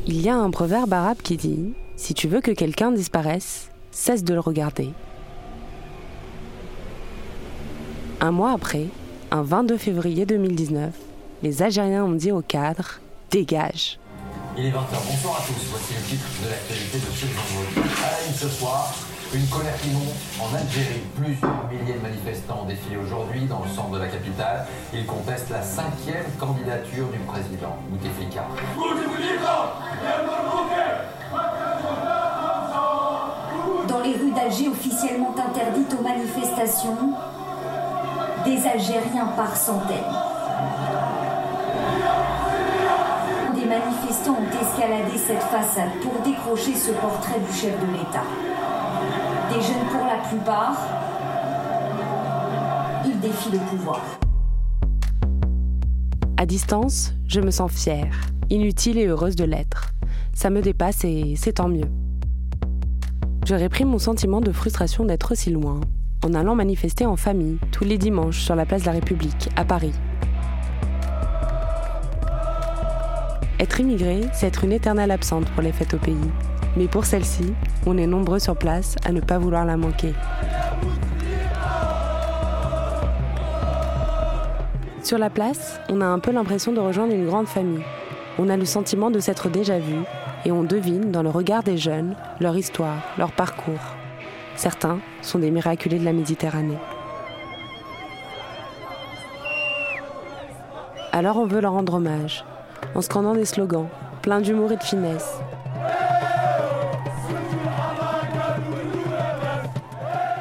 Il y a un proverbe arabe qui dit Si tu veux que quelqu'un disparaisse, cesse de le regarder. Un mois après, un 22 février 2019, les Algériens ont dit au cadre Dégage. Il est 20h. Bonsoir à tous. Voici le titre de l'actualité de ce vendredi. À la une ce soir, une colère qui monte en Algérie. Plusieurs milliers de manifestants ont défilé aujourd'hui dans le centre de la capitale. Ils contestent la cinquième candidature du président, Bouteflika. Dans les rues d'Alger officiellement interdites aux manifestations, des Algériens par centaines. Des manifestants ont escaladé cette façade pour décrocher ce portrait du chef de l'État. Des jeunes pour la plupart, ils défient le pouvoir. À distance, je me sens fière, inutile et heureuse de l'être. Ça me dépasse et c'est tant mieux. Je réprime mon sentiment de frustration d'être aussi loin, en allant manifester en famille tous les dimanches sur la place de la République, à Paris. Être immigré, c'est être une éternelle absente pour les fêtes au pays. Mais pour celle-ci, on est nombreux sur place à ne pas vouloir la manquer. Sur la place, on a un peu l'impression de rejoindre une grande famille. On a le sentiment de s'être déjà vu et on devine dans le regard des jeunes leur histoire, leur parcours. Certains sont des miraculés de la Méditerranée. Alors on veut leur rendre hommage, en scandant des slogans, pleins d'humour et de finesse.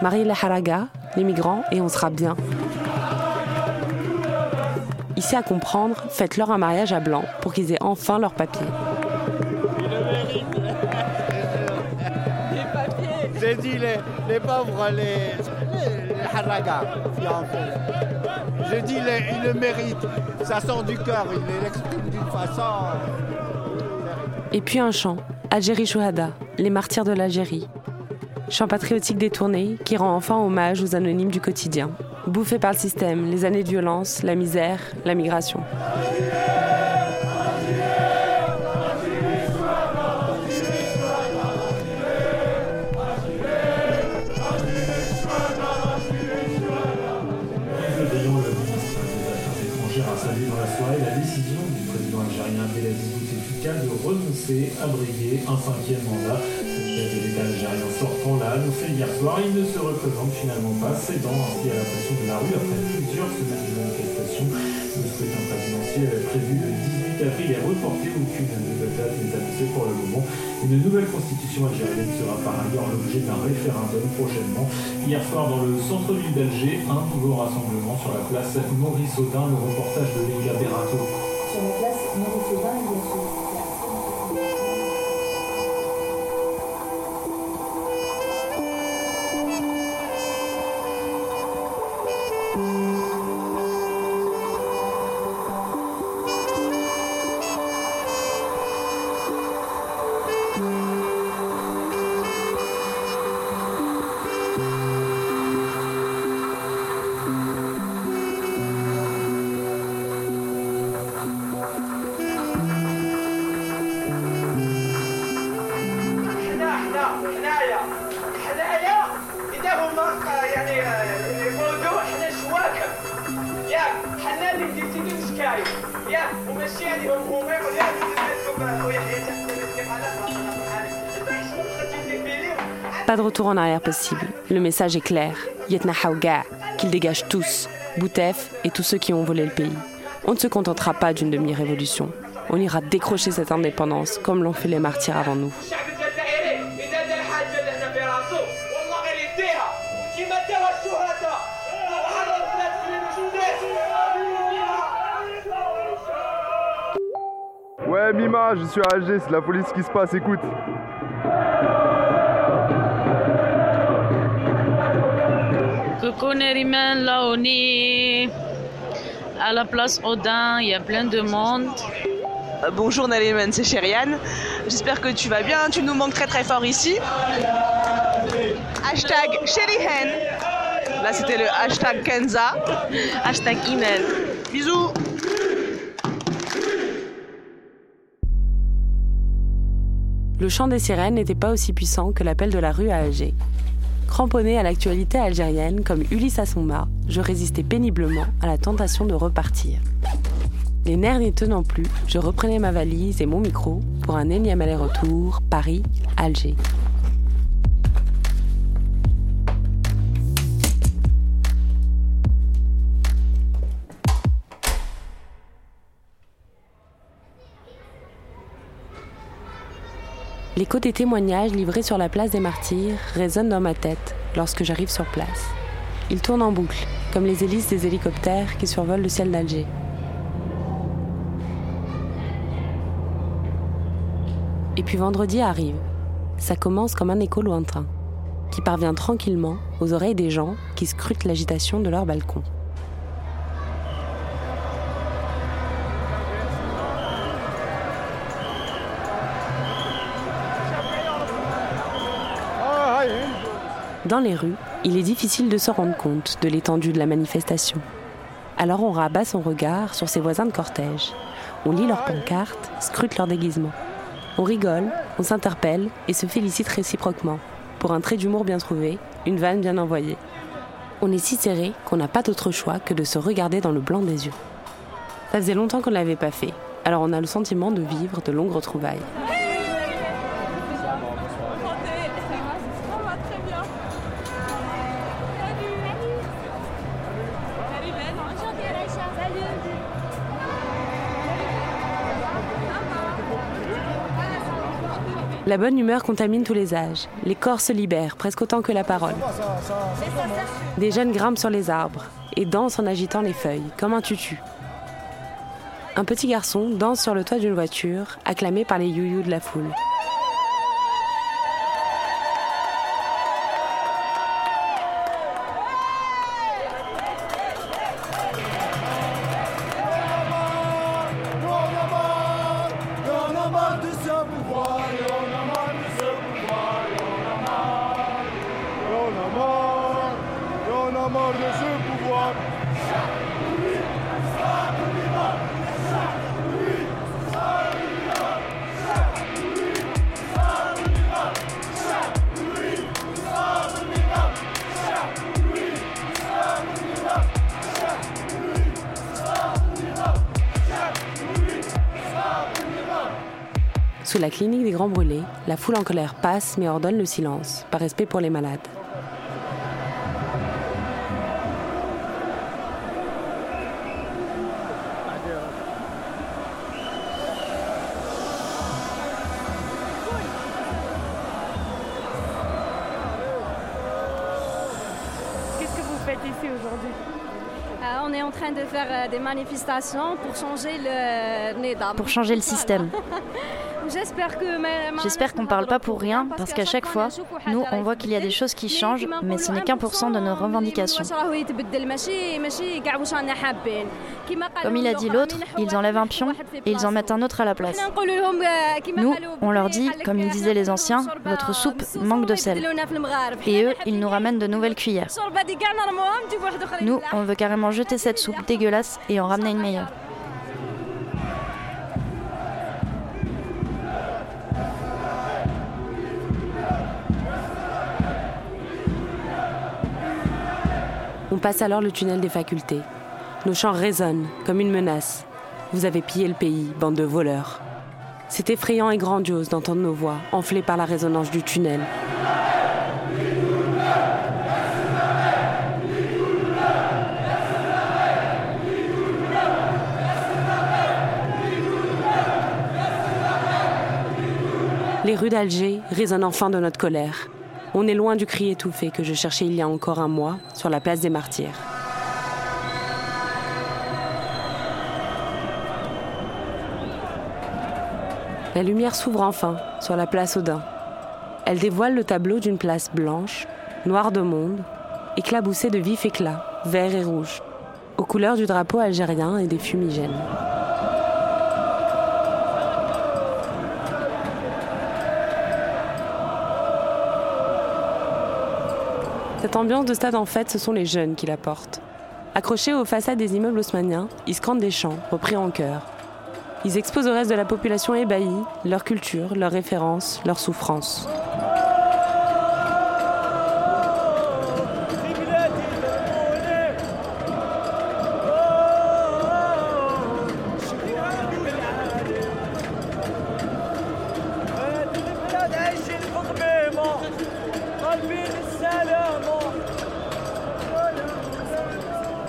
Marie la Haraga, les migrants, et on sera bien. Ici à comprendre, faites-leur un mariage à blanc pour qu'ils aient enfin leurs papiers. J'ai dit les, pauvres, les, les, haragas, dis les, ils le méritent. Ça sort du cœur, ils l'expriment d'une façon. Et puis un chant, Algérie Chouhada, les martyrs de l'Algérie. Chant patriotique détourné qui rend enfin hommage aux anonymes du quotidien, bouffés par le système, les années de violence, la misère, la migration. À briguer un cinquième mandat. Le chef de l'État algérien sortant l'a annoncé hier soir. Il ne se représente finalement pas, cédant ainsi à la pression de la rue après plusieurs semaines de manifestation. Le scrutin présidentiel prévu le 18 avril est reporté. Aucune nouvelle date n'est annoncée pour le moment. Une nouvelle constitution algérienne sera par ailleurs l'objet d'un référendum prochainement. Hier soir, dans le centre-ville d'Alger, un nouveau rassemblement sur la place Maurice Audin, le reportage de Léa Berato. Sur la place Maurice Audin, il y a arrière possible. Le message est clair. Yetna qu'ils dégagent tous, Boutef et tous ceux qui ont volé le pays. On ne se contentera pas d'une demi-révolution. On ira décrocher cette indépendance comme l'ont fait les martyrs avant nous. Ouais Mima, je suis à Alger, c'est la police qui se passe, écoute. Coucou Neriman, là on est à la place Odin, il y a plein de monde. Euh, bonjour Neriman, c'est Chériane. J'espère que tu vas bien, tu nous manques très très fort ici. Hashtag Chérihen. Là c'était le hashtag Kenza. Hashtag email. Bisous Le chant des sirènes n'était pas aussi puissant que l'appel de la rue à Alger. Cramponné à l'actualité algérienne comme Ulysse mât, je résistais péniblement à la tentation de repartir. Les nerfs n'y tenant plus, je reprenais ma valise et mon micro pour un énième aller-retour Paris-Alger. L'écho des témoignages livrés sur la place des martyrs résonne dans ma tête lorsque j'arrive sur place. Ils tournent en boucle, comme les hélices des hélicoptères qui survolent le ciel d'Alger. Et puis vendredi arrive. Ça commence comme un écho lointain, qui parvient tranquillement aux oreilles des gens qui scrutent l'agitation de leur balcon. Dans les rues, il est difficile de se rendre compte de l'étendue de la manifestation. Alors on rabat son regard sur ses voisins de cortège. On lit leurs pancartes, scrute leurs déguisements. On rigole, on s'interpelle et se félicite réciproquement. Pour un trait d'humour bien trouvé, une vanne bien envoyée. On est si serré qu'on n'a pas d'autre choix que de se regarder dans le blanc des yeux. Ça faisait longtemps qu'on ne l'avait pas fait, alors on a le sentiment de vivre de longues retrouvailles. La bonne humeur contamine tous les âges. Les corps se libèrent presque autant que la parole. Des jeunes grimpent sur les arbres et dansent en agitant les feuilles, comme un tutu. Un petit garçon danse sur le toit d'une voiture, acclamé par les youyous de la foule. La foule en colère passe mais ordonne le silence, par respect pour les malades. Qu'est-ce que vous faites ici aujourd'hui? Euh, on est en train de faire euh, des manifestations pour changer le NEDAM. Pour changer le système. (laughs) J'espère qu'on parle pas pour rien, parce qu'à chaque fois, nous, on voit qu'il y a des choses qui changent, mais ce n'est qu'un pour cent de nos revendications. Comme il a dit l'autre, ils enlèvent un pion et ils en mettent un autre à la place. Nous, on leur dit, comme ils disaient les anciens, votre soupe manque de sel. Et eux, ils nous ramènent de nouvelles cuillères. Nous, on veut carrément jeter cette soupe dégueulasse et en ramener une meilleure. On passe alors le tunnel des facultés. Nos chants résonnent comme une menace. Vous avez pillé le pays, bande de voleurs. C'est effrayant et grandiose d'entendre nos voix, enflées par la résonance du tunnel. Les rues d'Alger résonnent enfin de notre colère. On est loin du cri étouffé que je cherchais il y a encore un mois sur la place des martyrs. La lumière s'ouvre enfin sur la place Odin. Elle dévoile le tableau d'une place blanche, noire de monde, éclaboussés de vifs éclats, verts et rouges, aux couleurs du drapeau algérien et des fumigènes. Cette ambiance de stade en fête, ce sont les jeunes qui la portent. Accrochés aux façades des immeubles haussmanniens, ils scandent des chants, repris en chœur. Ils exposent au reste de la population ébahie leur culture, leurs références, leurs souffrances.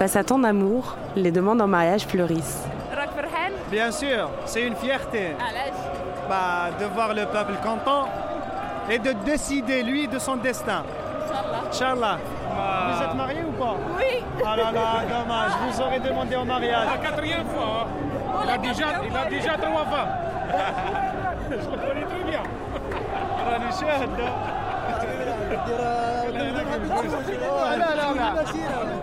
Face à tant d'amour, les demandes en mariage fleurissent. Bien sûr, c'est une fierté. Bah, de voir le peuple content et de décider lui de son destin. Inch'Allah. Vous êtes marié ou pas? Oui. Ah là là, dommage, vous aurez demandé en mariage. La quatrième fois. Hein. Il, a déjà, il a déjà trois femmes. (laughs) Je le connais très bien. (laughs)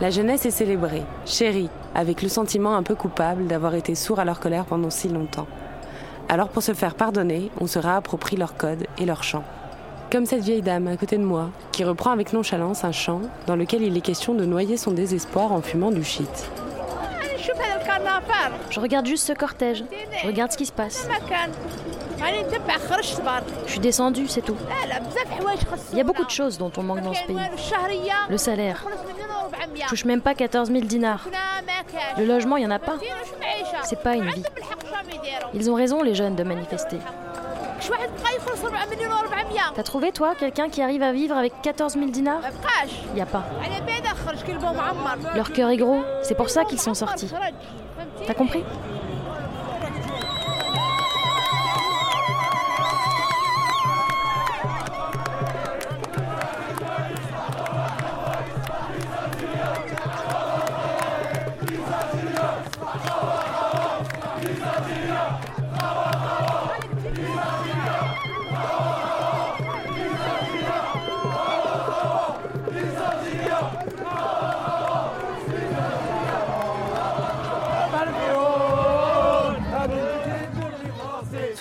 La jeunesse est célébrée, chérie, avec le sentiment un peu coupable d'avoir été sourd à leur colère pendant si longtemps. Alors pour se faire pardonner, on se réapproprie leur code et leur chant. Comme cette vieille dame à côté de moi, qui reprend avec nonchalance un chant dans lequel il est question de noyer son désespoir en fumant du shit. Je regarde juste ce cortège. Je regarde ce qui se passe. Je suis descendu, c'est tout. Il y a beaucoup de choses dont on manque dans ce pays. Le salaire. Je touche même pas 14 000 dinars. Le logement, il n'y en a pas. C'est pas une vie. Ils ont raison, les jeunes, de manifester. T'as trouvé, toi, quelqu'un qui arrive à vivre avec 14 000 dinars? Il n'y a pas. Leur cœur est gros, c'est pour ça qu'ils sont sortis. T'as compris?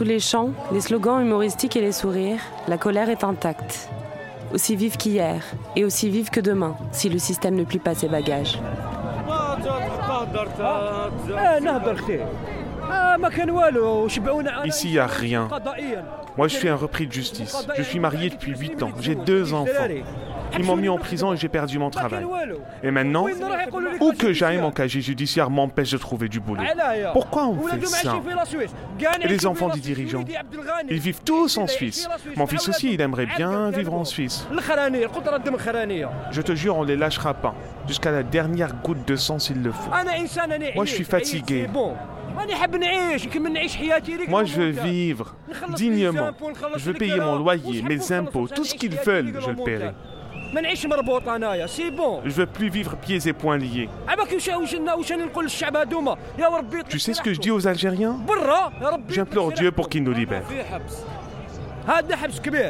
Les chants, les slogans humoristiques et les sourires, la colère est intacte. Aussi vive qu'hier et aussi vive que demain, si le système ne plie pas ses bagages. Ici, il n'y a rien. Moi, je suis un repris de justice. Je suis marié depuis 8 ans. J'ai deux enfants. Ils m'ont mis en prison et j'ai perdu mon travail. Et maintenant, où que j'aille, mon casier judiciaire m'empêche de trouver du boulot. Pourquoi on fait ça Et les enfants des dirigeants Ils vivent tous en Suisse. Mon fils aussi, il aimerait bien vivre en Suisse. Je te jure, on ne les lâchera pas. Jusqu'à la dernière goutte de sang s'il le faut. Moi, je suis fatigué. Moi, je veux vivre dignement. Je veux payer mon loyer, mes impôts, tout ce qu'ils veulent, je le paierai. Je veux plus vivre pieds et poings liés. Tu sais ce que je dis aux Algériens J'implore Dieu pour qu'il nous libère.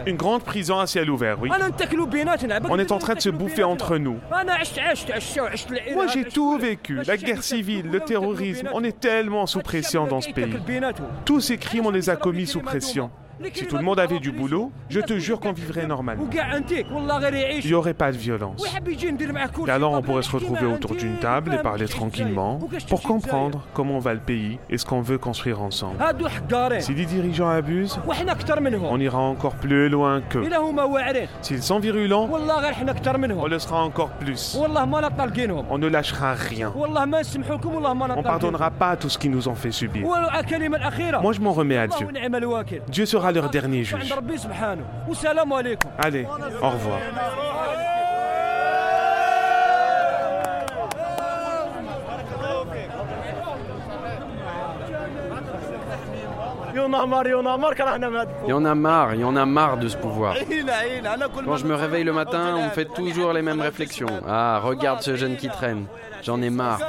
Une grande prison à ciel ouvert, oui. On est en train de se bouffer entre nous. Moi, j'ai tout vécu. La guerre civile, le terrorisme. On est tellement sous pression dans ce pays. Tous ces crimes, on les a commis sous pression. Si tout le monde avait du boulot, je te jure qu'on vivrait normalement. Il n'y aurait pas de violence. Et alors on pourrait se retrouver autour d'une table et parler tranquillement pour comprendre comment va le pays et ce qu'on veut construire ensemble. Si les dirigeants abusent, on ira encore plus loin qu'eux. S'ils sont virulents, on le sera encore plus. On ne lâchera rien. On pardonnera pas tout ce qu'ils nous ont fait subir. Moi, je m'en remets à Dieu. Dieu sera leur dernier juge. Allez, au revoir. Il y en a marre, il y en a marre. De ce pouvoir. Quand je me réveille le matin, on me fait toujours les mêmes réflexions. Ah, regarde ce jeune qui traîne. J'en ai marre.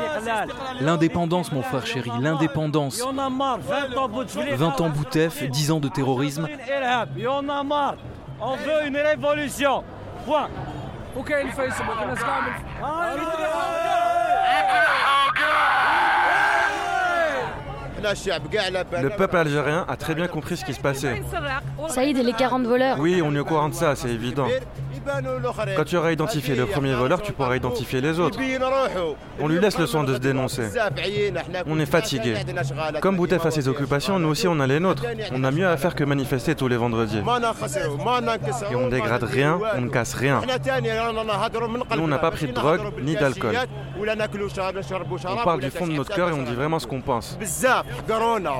L'indépendance, mon frère chéri, l'indépendance. 20 ans Boutef, 10 ans de terrorisme. Il y en a marre. On veut une révolution. Point. Ok, il fait. Le peuple algérien a très bien compris ce qui se passait. Saïd et les 40 voleurs. Oui, on est au courant de ça, c'est évident. Quand tu auras identifié le premier voleur, tu pourras identifier les autres. On lui laisse le soin de se dénoncer. On est fatigué. Comme Boutef a ses occupations, nous aussi on a les nôtres. On a mieux à faire que manifester tous les vendredis. Et on dégrade rien, on ne casse rien. Nous on n'a pas pris de drogue ni d'alcool. On parle du fond de notre cœur et on dit vraiment ce qu'on pense.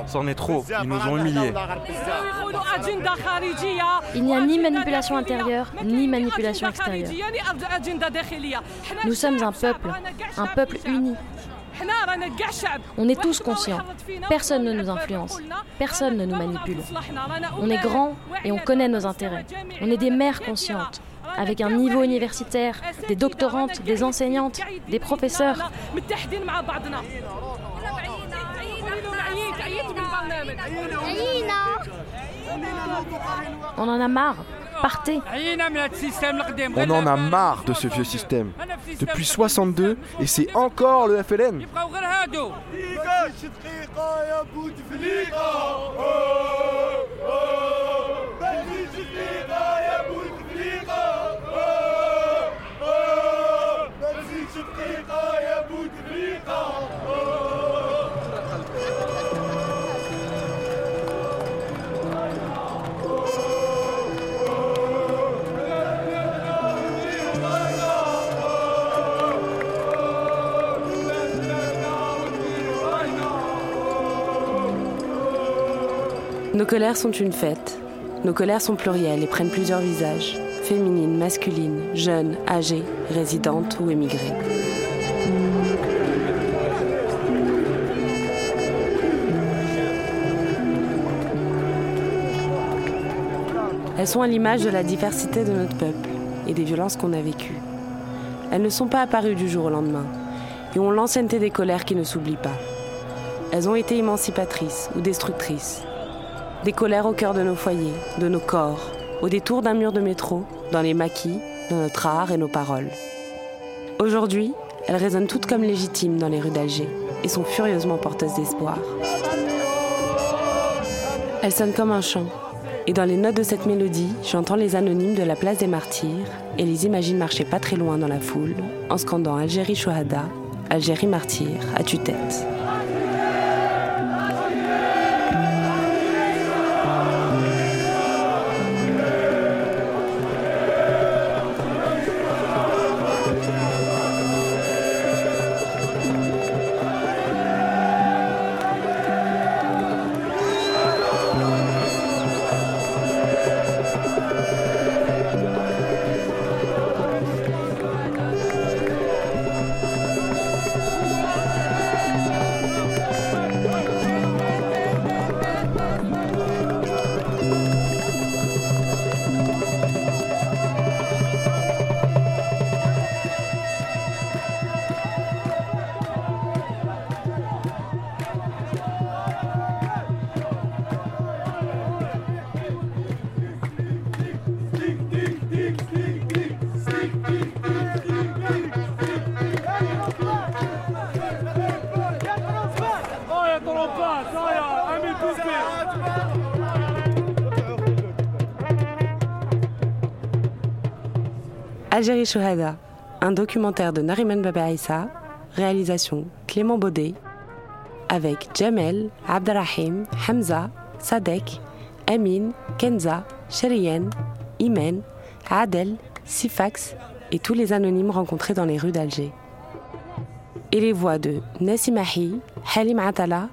C'en est trop, ils nous ont humiliés. Il n'y a ni manipulation intérieure, ni manipulation Nous sommes un peuple, un peuple uni. On est tous conscients. Personne ne nous influence. Personne ne nous manipule. On est grand et on connaît nos intérêts. On est des mères conscientes avec un niveau universitaire, des doctorantes, des enseignantes, des professeurs. On en a marre. Partez. On en a marre de ce vieux système. Depuis 62 et c'est encore le FLN. Nos colères sont une fête. Nos colères sont plurielles et prennent plusieurs visages. Féminines, masculines, jeunes, âgées, résidentes ou émigrées. Elles sont à l'image de la diversité de notre peuple et des violences qu'on a vécues. Elles ne sont pas apparues du jour au lendemain et ont l'ancienneté des colères qui ne s'oublient pas. Elles ont été émancipatrices ou destructrices, des colères au cœur de nos foyers, de nos corps, au détour d'un mur de métro, dans les maquis, dans notre art et nos paroles. Aujourd'hui, elles résonnent toutes comme légitimes dans les rues d'Alger et sont furieusement porteuses d'espoir. Elles sonnent comme un chant, et dans les notes de cette mélodie, j'entends les anonymes de la place des martyrs et les imagine marcher pas très loin dans la foule en scandant Algérie Chouhada, Algérie martyr à tue-tête. Algérie Chouhada, un documentaire de Nariman Baba réalisation Clément Baudet, avec Jamel, Abdelrahim, Hamza, Sadek, Amin, Kenza, Sherien, Imen, Adel, Sifax et tous les anonymes rencontrés dans les rues d'Alger. Et les voix de Nassimahi, Halim Atala,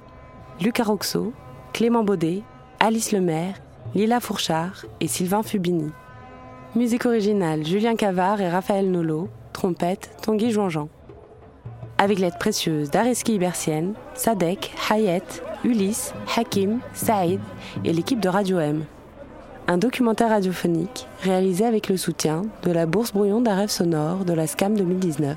Lucas Roxo, Clément Baudet, Alice Lemaire, Lila Fourchard et Sylvain Fubini. Musique originale Julien Cavard et Raphaël Nolo, trompette Tanguy Jouanjean. Avec l'aide précieuse d'Areski Ibertienne, Sadek, Hayet, Ulysse, Hakim, Saïd et l'équipe de Radio M. Un documentaire radiophonique réalisé avec le soutien de la Bourse Brouillon d'un rêve sonore de la SCAM 2019.